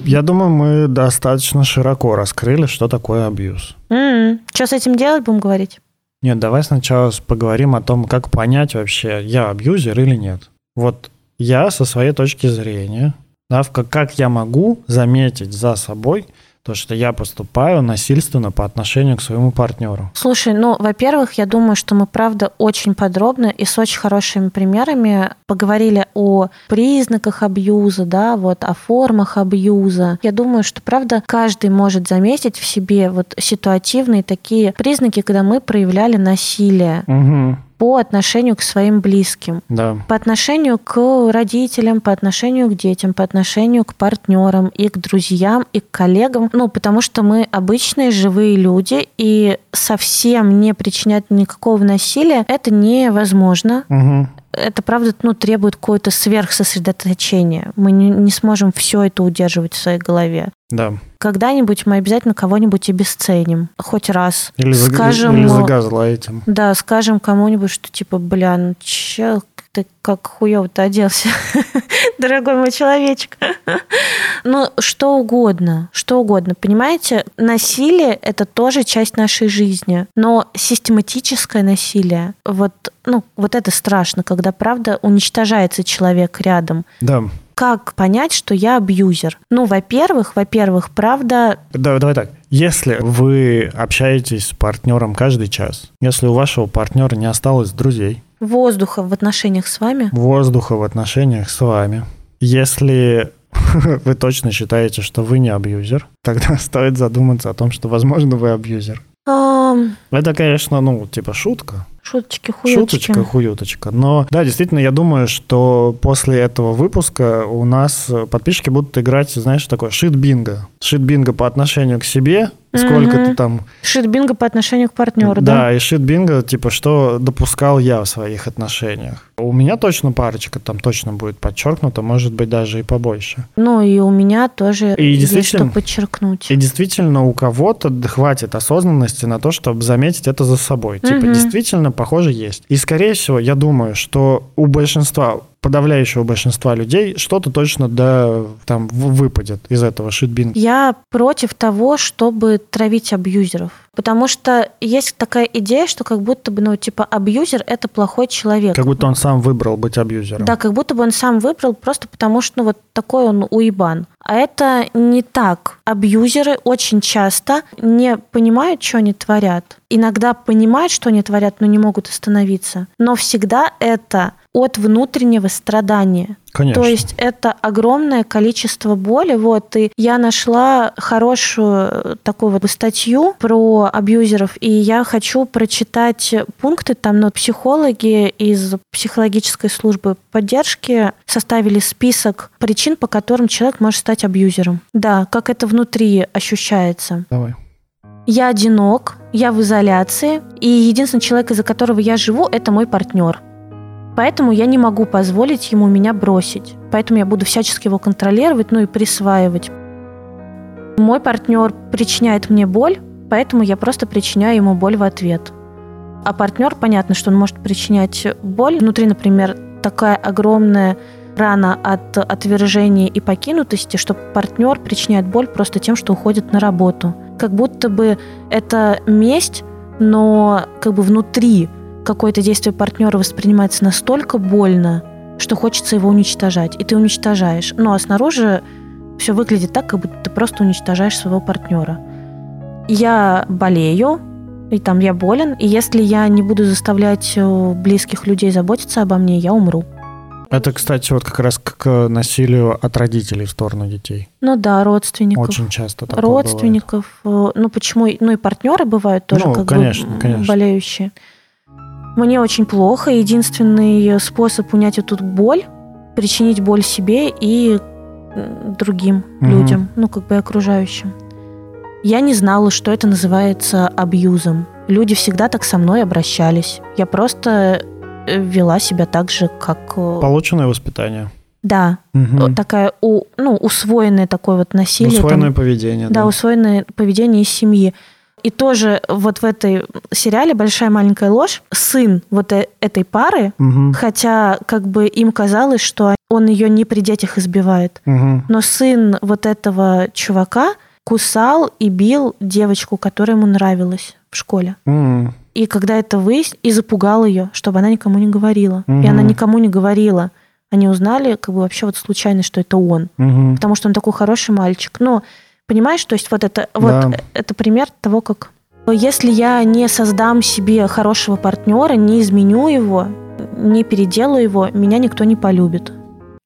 Я думаю, мы достаточно широко раскрыли, что такое абьюз. Mm-hmm. Что с этим делать, будем говорить? Нет, давай сначала поговорим о том, как понять вообще, я абьюзер или нет. Вот я со своей точки зрения, да, как, как я могу заметить за собой, то, что я поступаю насильственно по отношению к своему партнеру? Слушай, ну, во-первых, я думаю, что мы, правда, очень подробно и с очень хорошими примерами поговорили о признаках абьюза, да, вот о формах абьюза. Я думаю, что, правда, каждый может заметить в себе вот ситуативные такие признаки, когда мы проявляли насилие. Угу по отношению к своим близким, да. по отношению к родителям, по отношению к детям, по отношению к партнерам и к друзьям и к коллегам. Ну, потому что мы обычные живые люди, и совсем не причинять никакого насилия это невозможно. Угу это, правда, ну, требует какое-то сверхсосредоточения. Мы не, не сможем все это удерживать в своей голове. Да. Когда-нибудь мы обязательно кого-нибудь обесценим. Хоть раз. Или, скажем, или загазлайтим. Да, скажем кому-нибудь, что типа, бля, ну че, ты как хуёво-то оделся, дорогой мой человечек. ну, что угодно, что угодно. Понимаете, насилие – это тоже часть нашей жизни. Но систематическое насилие, вот, ну, вот это страшно, когда, правда, уничтожается человек рядом. Да как понять, что я абьюзер? Ну, во-первых, во-первых, правда... Да, давай так. Если вы общаетесь с партнером каждый час, если у вашего партнера не осталось друзей, Воздуха в отношениях с вами? Воздуха в отношениях с вами. Если вы точно считаете, что вы не абьюзер, тогда стоит задуматься о том, что, возможно, вы абьюзер. Это, конечно, ну, типа шутка. Шуточки, хуюточки. Шуточка, хуюточка. Но да, действительно, я думаю, что после этого выпуска у нас подписчики будут играть, знаешь, такое шит-бинго. Шит-бинго по отношению к себе, сколько угу. ты там... Шит-бинго по отношению к партнеру, да? Да, и шит-бинго, типа, что допускал я в своих отношениях. У меня точно парочка там точно будет подчеркнута, может быть, даже и побольше. Ну, и у меня тоже и есть что подчеркнуть. И действительно, у кого-то хватит осознанности на то, чтобы заметить это за собой. Типа, угу. действительно, похоже, есть. И, скорее всего, я думаю, что у большинства подавляющего большинства людей что-то точно да, там выпадет из этого шитбинга. Я против того, чтобы травить абьюзеров. Потому что есть такая идея, что как будто бы, ну, типа, абьюзер – это плохой человек. Как будто он сам выбрал быть абьюзером. Да, как будто бы он сам выбрал просто потому, что ну, вот такой он уебан. А это не так. Абьюзеры очень часто не понимают, что они творят. Иногда понимают, что они творят, но не могут остановиться. Но всегда это от внутреннего страдания. Конечно. То есть это огромное количество боли. Вот, и я нашла хорошую э, такую вот статью про абьюзеров, и я хочу прочитать пункты. Там ну, психологи из психологической службы поддержки составили список причин, по которым человек может стать абьюзером. Да, как это внутри ощущается. Давай. Я одинок, я в изоляции, и единственный человек, из-за которого я живу, это мой партнер. Поэтому я не могу позволить ему меня бросить. Поэтому я буду всячески его контролировать, ну и присваивать. Мой партнер причиняет мне боль, поэтому я просто причиняю ему боль в ответ. А партнер, понятно, что он может причинять боль. Внутри, например, такая огромная рана от отвержения и покинутости, что партнер причиняет боль просто тем, что уходит на работу. Как будто бы это месть, но как бы внутри какое-то действие партнера воспринимается настолько больно, что хочется его уничтожать. И ты уничтожаешь. Ну а снаружи все выглядит так, как будто ты просто уничтожаешь своего партнера. Я болею, и там я болен, и если я не буду заставлять э, близких людей заботиться обо мне, я умру. Это, кстати, вот как раз к насилию от родителей в сторону детей. Ну да, родственников. Очень часто такое Родственников. Бывает. Ну почему? Ну и партнеры бывают тоже ну, как конечно, бы конечно. болеющие. Мне очень плохо. Единственный способ унять эту боль – причинить боль себе и другим Мгм. людям, ну, как бы окружающим. Я не знала, что это называется абьюзом. Люди всегда так со мной обращались. Я просто э, вела себя так же, как... э, Полученное воспитание. Да, Мгм. такая, у, ну, усвоенное такое вот насилие. там, Усвоенное поведение. да, усвоенное поведение из семьи. И тоже вот в этой сериале «Большая маленькая ложь» сын вот э- этой пары, Мгм. хотя как бы им казалось, что он ее не при детях избивает, Мгм. но сын вот этого чувака кусал и бил девочку, которая ему нравилась в школе. М. И когда это выяснилось, и запугал ее, чтобы она никому не говорила. И Мгм. она никому не говорила. Они узнали как бы вообще вот случайно, что это он Мгм. потому что он такой хороший мальчик. Но понимаешь, то есть вот это вот Да. это пример того, как если я не создам себе хорошего партнера, не изменю его, не переделаю его, меня никто не полюбит.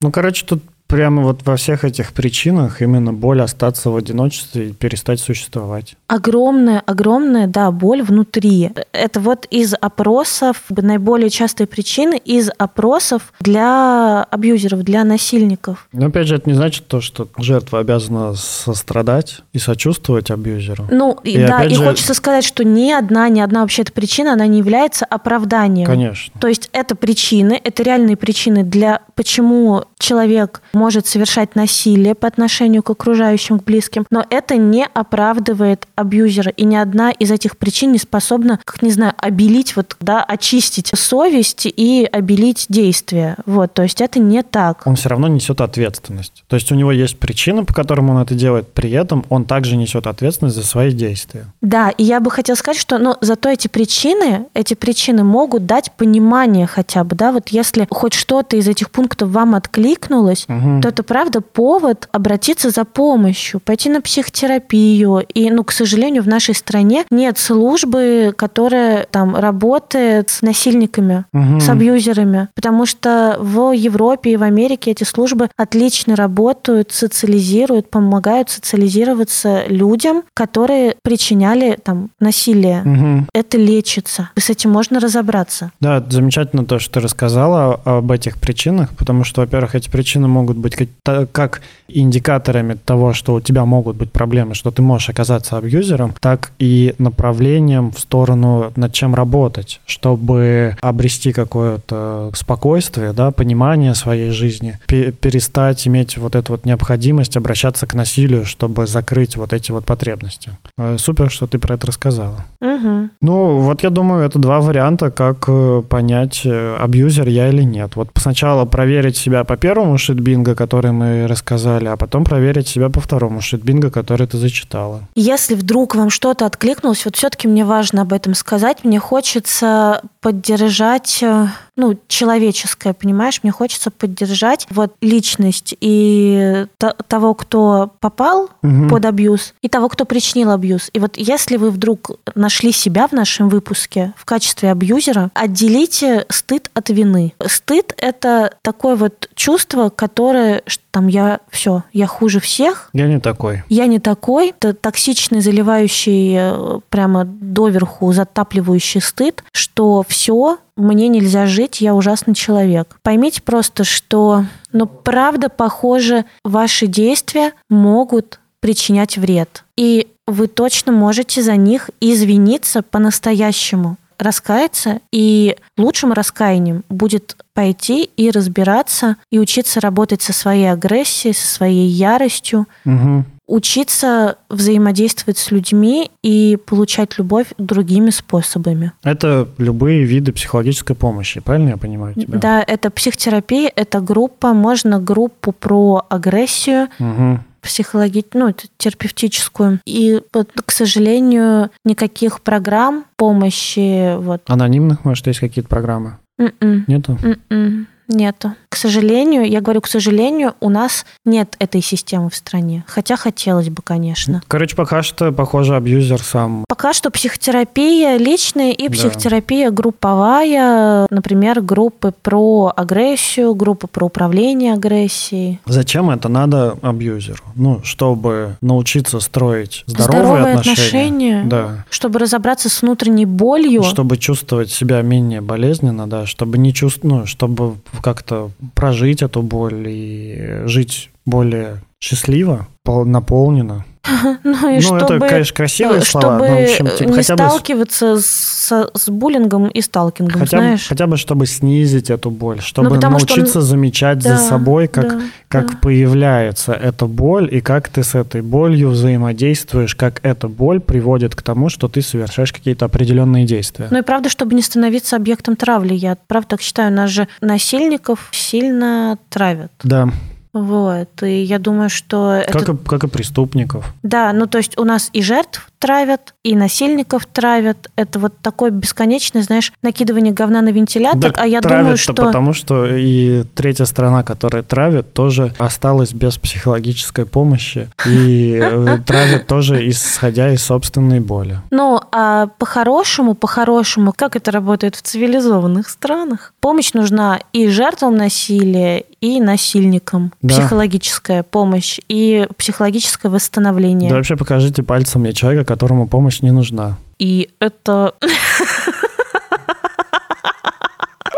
Ну, короче, тут прямо вот во всех этих причинах именно боль остаться в одиночестве и перестать существовать. Огромная, огромная, да, боль внутри. Это вот из опросов, наиболее частые причины из опросов для абьюзеров, для насильников. Но опять же, это не значит то, что жертва обязана сострадать и сочувствовать абьюзеру. Ну, и, да, и же- хочется сказать, что ни одна, ни одна вообще эта причина, она не является оправданием. Конечно. То есть это причины, это реальные причины для почему человек может совершать насилие по отношению к окружающим, к близким, но это не оправдывает абьюзера, и ни одна из этих причин не способна, как не знаю, обелить, вот, да, очистить совесть и обелить действия. Вот, то есть это не так. Он все равно несет ответственность. То есть у него есть причины, по которым он это делает, при этом он также несет ответственность за свои действия. Да, и я бы хотела сказать, что ну, зато эти причины, эти причины могут дать понимание хотя бы, да, вот если хоть что-то из этих пунктов вам откликнулось, Мгм. то это правда повод обратиться за помощью, пойти на психотерапию. И, ну, к сожалению, в нашей стране нет службы, которая там работает с насильниками, Мгм. с абьюзерами, потому что в Европе и в Америке эти службы отлично работают, социализируют, помогают социализироваться людям, которые причиняли там насилие. Мгм. Это лечится. И с этим можно разобраться. Да, замечательно то, что ты рассказала об этих причинах, потому что, во-первых, эти причины могут быть как, как индикаторами того, что у тебя могут быть проблемы, что ты можешь оказаться абьюзером, так и направлением в сторону, над чем работать, чтобы обрести какое-то спокойствие, да, понимание своей жизни, пе- перестать иметь вот эту вот необходимость обращаться к насилию, чтобы закрыть вот эти вот потребности. Э, Супер, что ты про это рассказала. Мгм. Ну, вот я думаю, это два варианта, как э, понять, э, абьюзер я или нет. Вот сначала проверить себя по первому шитбинго, который мы рассказали, а потом проверить себя по второму шитбинго, который ты зачитала. Если вдруг вам что-то откликнулось, вот все-таки мне важно об этом сказать. Мне хочется поддержать э, ну, человеческое, понимаешь? Мне хочется поддержать вот личность и того, кто попал угу. под абьюз, и того, кто причинил абьюз. И вот если вы вдруг нашли себя в нашем выпуске в качестве абьюзера, отделите стыд от вины. Стыд — это такое вот чувство, которое, что там я все, я хуже всех. Я не такой. Я не такой. Это токсичный, заливающий э, прямо доверху, затапливающий стыд, что все, мне нельзя жить, я ужасный человек. Поймите просто, что, ну, правда, похоже, ваши действия могут причинять вред. И вы точно можете за них извиниться по-настоящему раскаяться, и лучшим раскаянием будет пойти и разбираться, и учиться работать со своей агрессией, со своей яростью, угу. Учиться взаимодействовать с людьми и получать любовь другими способами. Это любые виды психологической помощи, правильно я понимаю тебя? Да, это психотерапия, это группа, можно группу про агрессию, угу психологи... ну, терапевтическую. И, к сожалению, никаких программ помощи... Вот. Анонимных, может, есть какие-то программы? Mm-mm. М-м. Нету? Mm-mm. М-м. Нету. К сожалению, я говорю, к сожалению, у нас нет этой системы в стране. Хотя хотелось бы, конечно. Короче, пока что, похоже, абьюзер сам. Пока что психотерапия личная и психотерапия да. групповая. Например, группы про агрессию, группы про управление агрессией. Зачем это надо абьюзеру? Ну, чтобы научиться строить здоровые, здоровые отношения. отношения. Да. Чтобы разобраться с внутренней болью. Чтобы чувствовать себя менее болезненно, да, чтобы не чувствовать, ну, чтобы как-то прожить эту боль и жить более счастливо, наполненно. Ну, и ну чтобы, это, конечно, красивые слова. Чтобы но, в общем, типа, не хотя сталкиваться бы... с, с буллингом и сталкингом, хотя, знаешь. Хотя бы, чтобы снизить эту боль, чтобы ну, научиться он... замечать да, за собой, как, да, как да. появляется эта боль, и как ты с этой болью взаимодействуешь, как эта боль приводит к тому, что ты совершаешь какие-то определенные действия. Ну и правда, чтобы не становиться объектом травли. Я правда так считаю, нас же насильников сильно травят. Да. Вот. И я думаю, что... Как, это... и, как и преступников. Да, ну то есть у нас и жертв травят, и насильников травят. Это вот такое бесконечное, знаешь, накидывание говна на вентилятор. Да, а я думаю, что... потому что и третья страна, которая травит, тоже осталась без психологической помощи. И э, травят тоже исходя из собственной боли. Ну, а по-хорошему, по-хорошему, как это работает в цивилизованных странах? Помощь нужна и жертвам насилия, и насильникам. Да. Психологическая помощь и психологическое восстановление. Да вообще покажите пальцем мне человека, которому помощь не нужна. И это...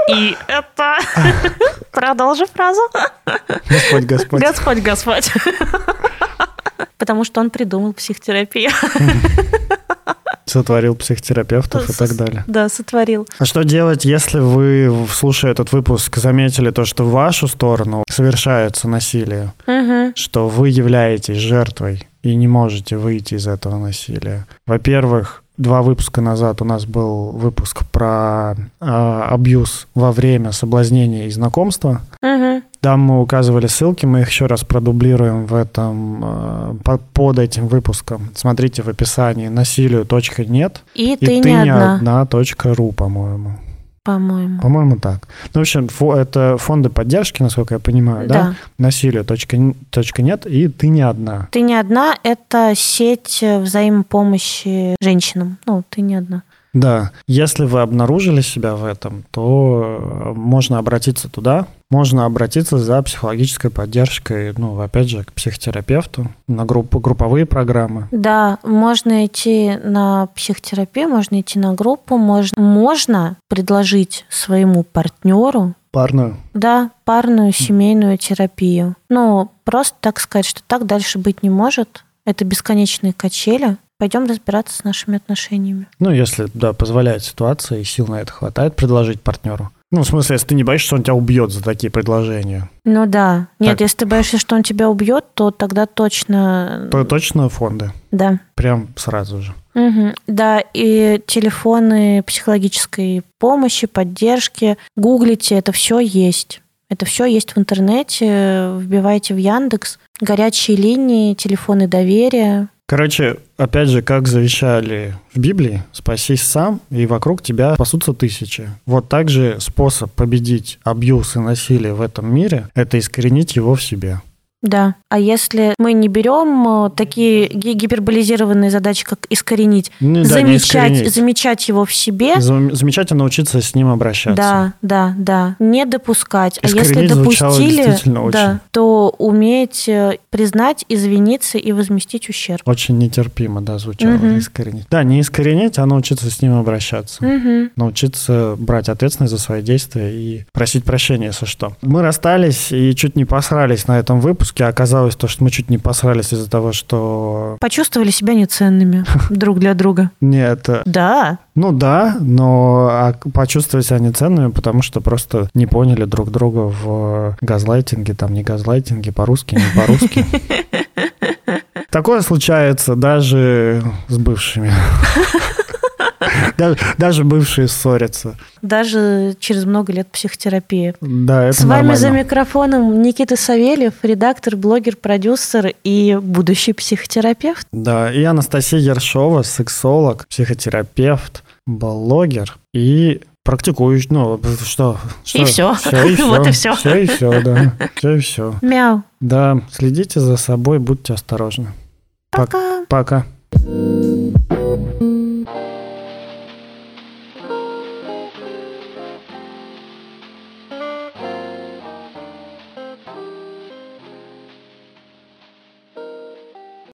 И это... Продолжи фразу. Господь, Господь. Господь, Господь. Потому что он придумал психотерапию. Сотворил психотерапевтов и так далее. Да, сотворил. А что делать, если вы, слушая этот выпуск, заметили то, что в вашу сторону совершается насилие, угу. что вы являетесь жертвой и не можете выйти из этого насилия? Во-первых, два выпуска назад у нас был выпуск про э, абьюз во время соблазнения и знакомства. Угу. Там мы указывали ссылки, мы их еще раз продублируем в этом, э, под этим выпуском. Смотрите в описании насилию точка нет и, и ты, ты не одна. одна точка ру, по-моему. По-моему. По-моему, так. Ну, в общем, фо, это фонды поддержки, насколько я понимаю, да? да? Насилие точка, точка нет, и ты не одна. Ты не одна, это сеть взаимопомощи женщинам. Ну, ты не одна. Да, если вы обнаружили себя в этом, то э, можно обратиться туда, можно обратиться за психологической поддержкой, ну, опять же, к психотерапевту, на группу, групповые программы. Да, можно идти на психотерапию, можно идти на группу, можно, можно предложить своему партнеру Парную? Да, парную семейную терапию. Ну, просто так сказать, что так дальше быть не может. Это бесконечные качели пойдем разбираться с нашими отношениями. Ну, если, да, позволяет ситуация и сил на это хватает, предложить партнеру. Ну, в смысле, если ты не боишься, что он тебя убьет за такие предложения. Ну да. Нет, так. если ты боишься, что он тебя убьет, то тогда точно... То точно фонды. Да. Прям сразу же. Угу. Да, и телефоны психологической помощи, поддержки. Гуглите, это все есть. Это все есть в интернете. Вбивайте в Яндекс. Горячие линии, телефоны доверия Короче, опять же, как завещали в Библии, спасись сам, и вокруг тебя спасутся тысячи. Вот также способ победить абьюз и насилие в этом мире – это искоренить его в себе. Да. А если мы не берем э, такие ги- гиперболизированные задачи, как искоренить, Ну да, не замечать, искоренить. замечать его в себе, Зам- Замечательно научиться с ним обращаться. да, да, да, не допускать. А если Искоренить допустили, действительно очень. да, то уметь э, признать, извиниться и возместить ущерб. Очень нетерпимо, да, звучало Мгм. искоренить. Да, не искоренить, а научиться с ним обращаться. Мгм. научиться брать ответственность за свои действия и просить прощения, если что. Мы расстались и чуть не посрались на этом выпуске. Оказалось то, что мы чуть не посрались из-за того, что... Почувствовали себя неценными друг для друга. Нет, Да. ну да, но а, почувствовали себя неценными, потому что просто не поняли друг друга в газлайтинге, там не газлайтинге, по-русски, не по-русски. Такое случается даже с бывшими. Даже, даже бывшие ссорятся. Даже через много лет психотерапии. Да, это С вами нормально. за микрофоном Никита Савельев, редактор, блогер, продюсер и будущий психотерапевт. Да, и Анастасия Ершова, сексолог, психотерапевт, блогер и практикующий, ну, что? что? И всё. Всё, и всё. Вот и всё. Всё и все, да. Все и все. Мяу. Да, следите за собой, будьте осторожны. Пок- Пока. Пока.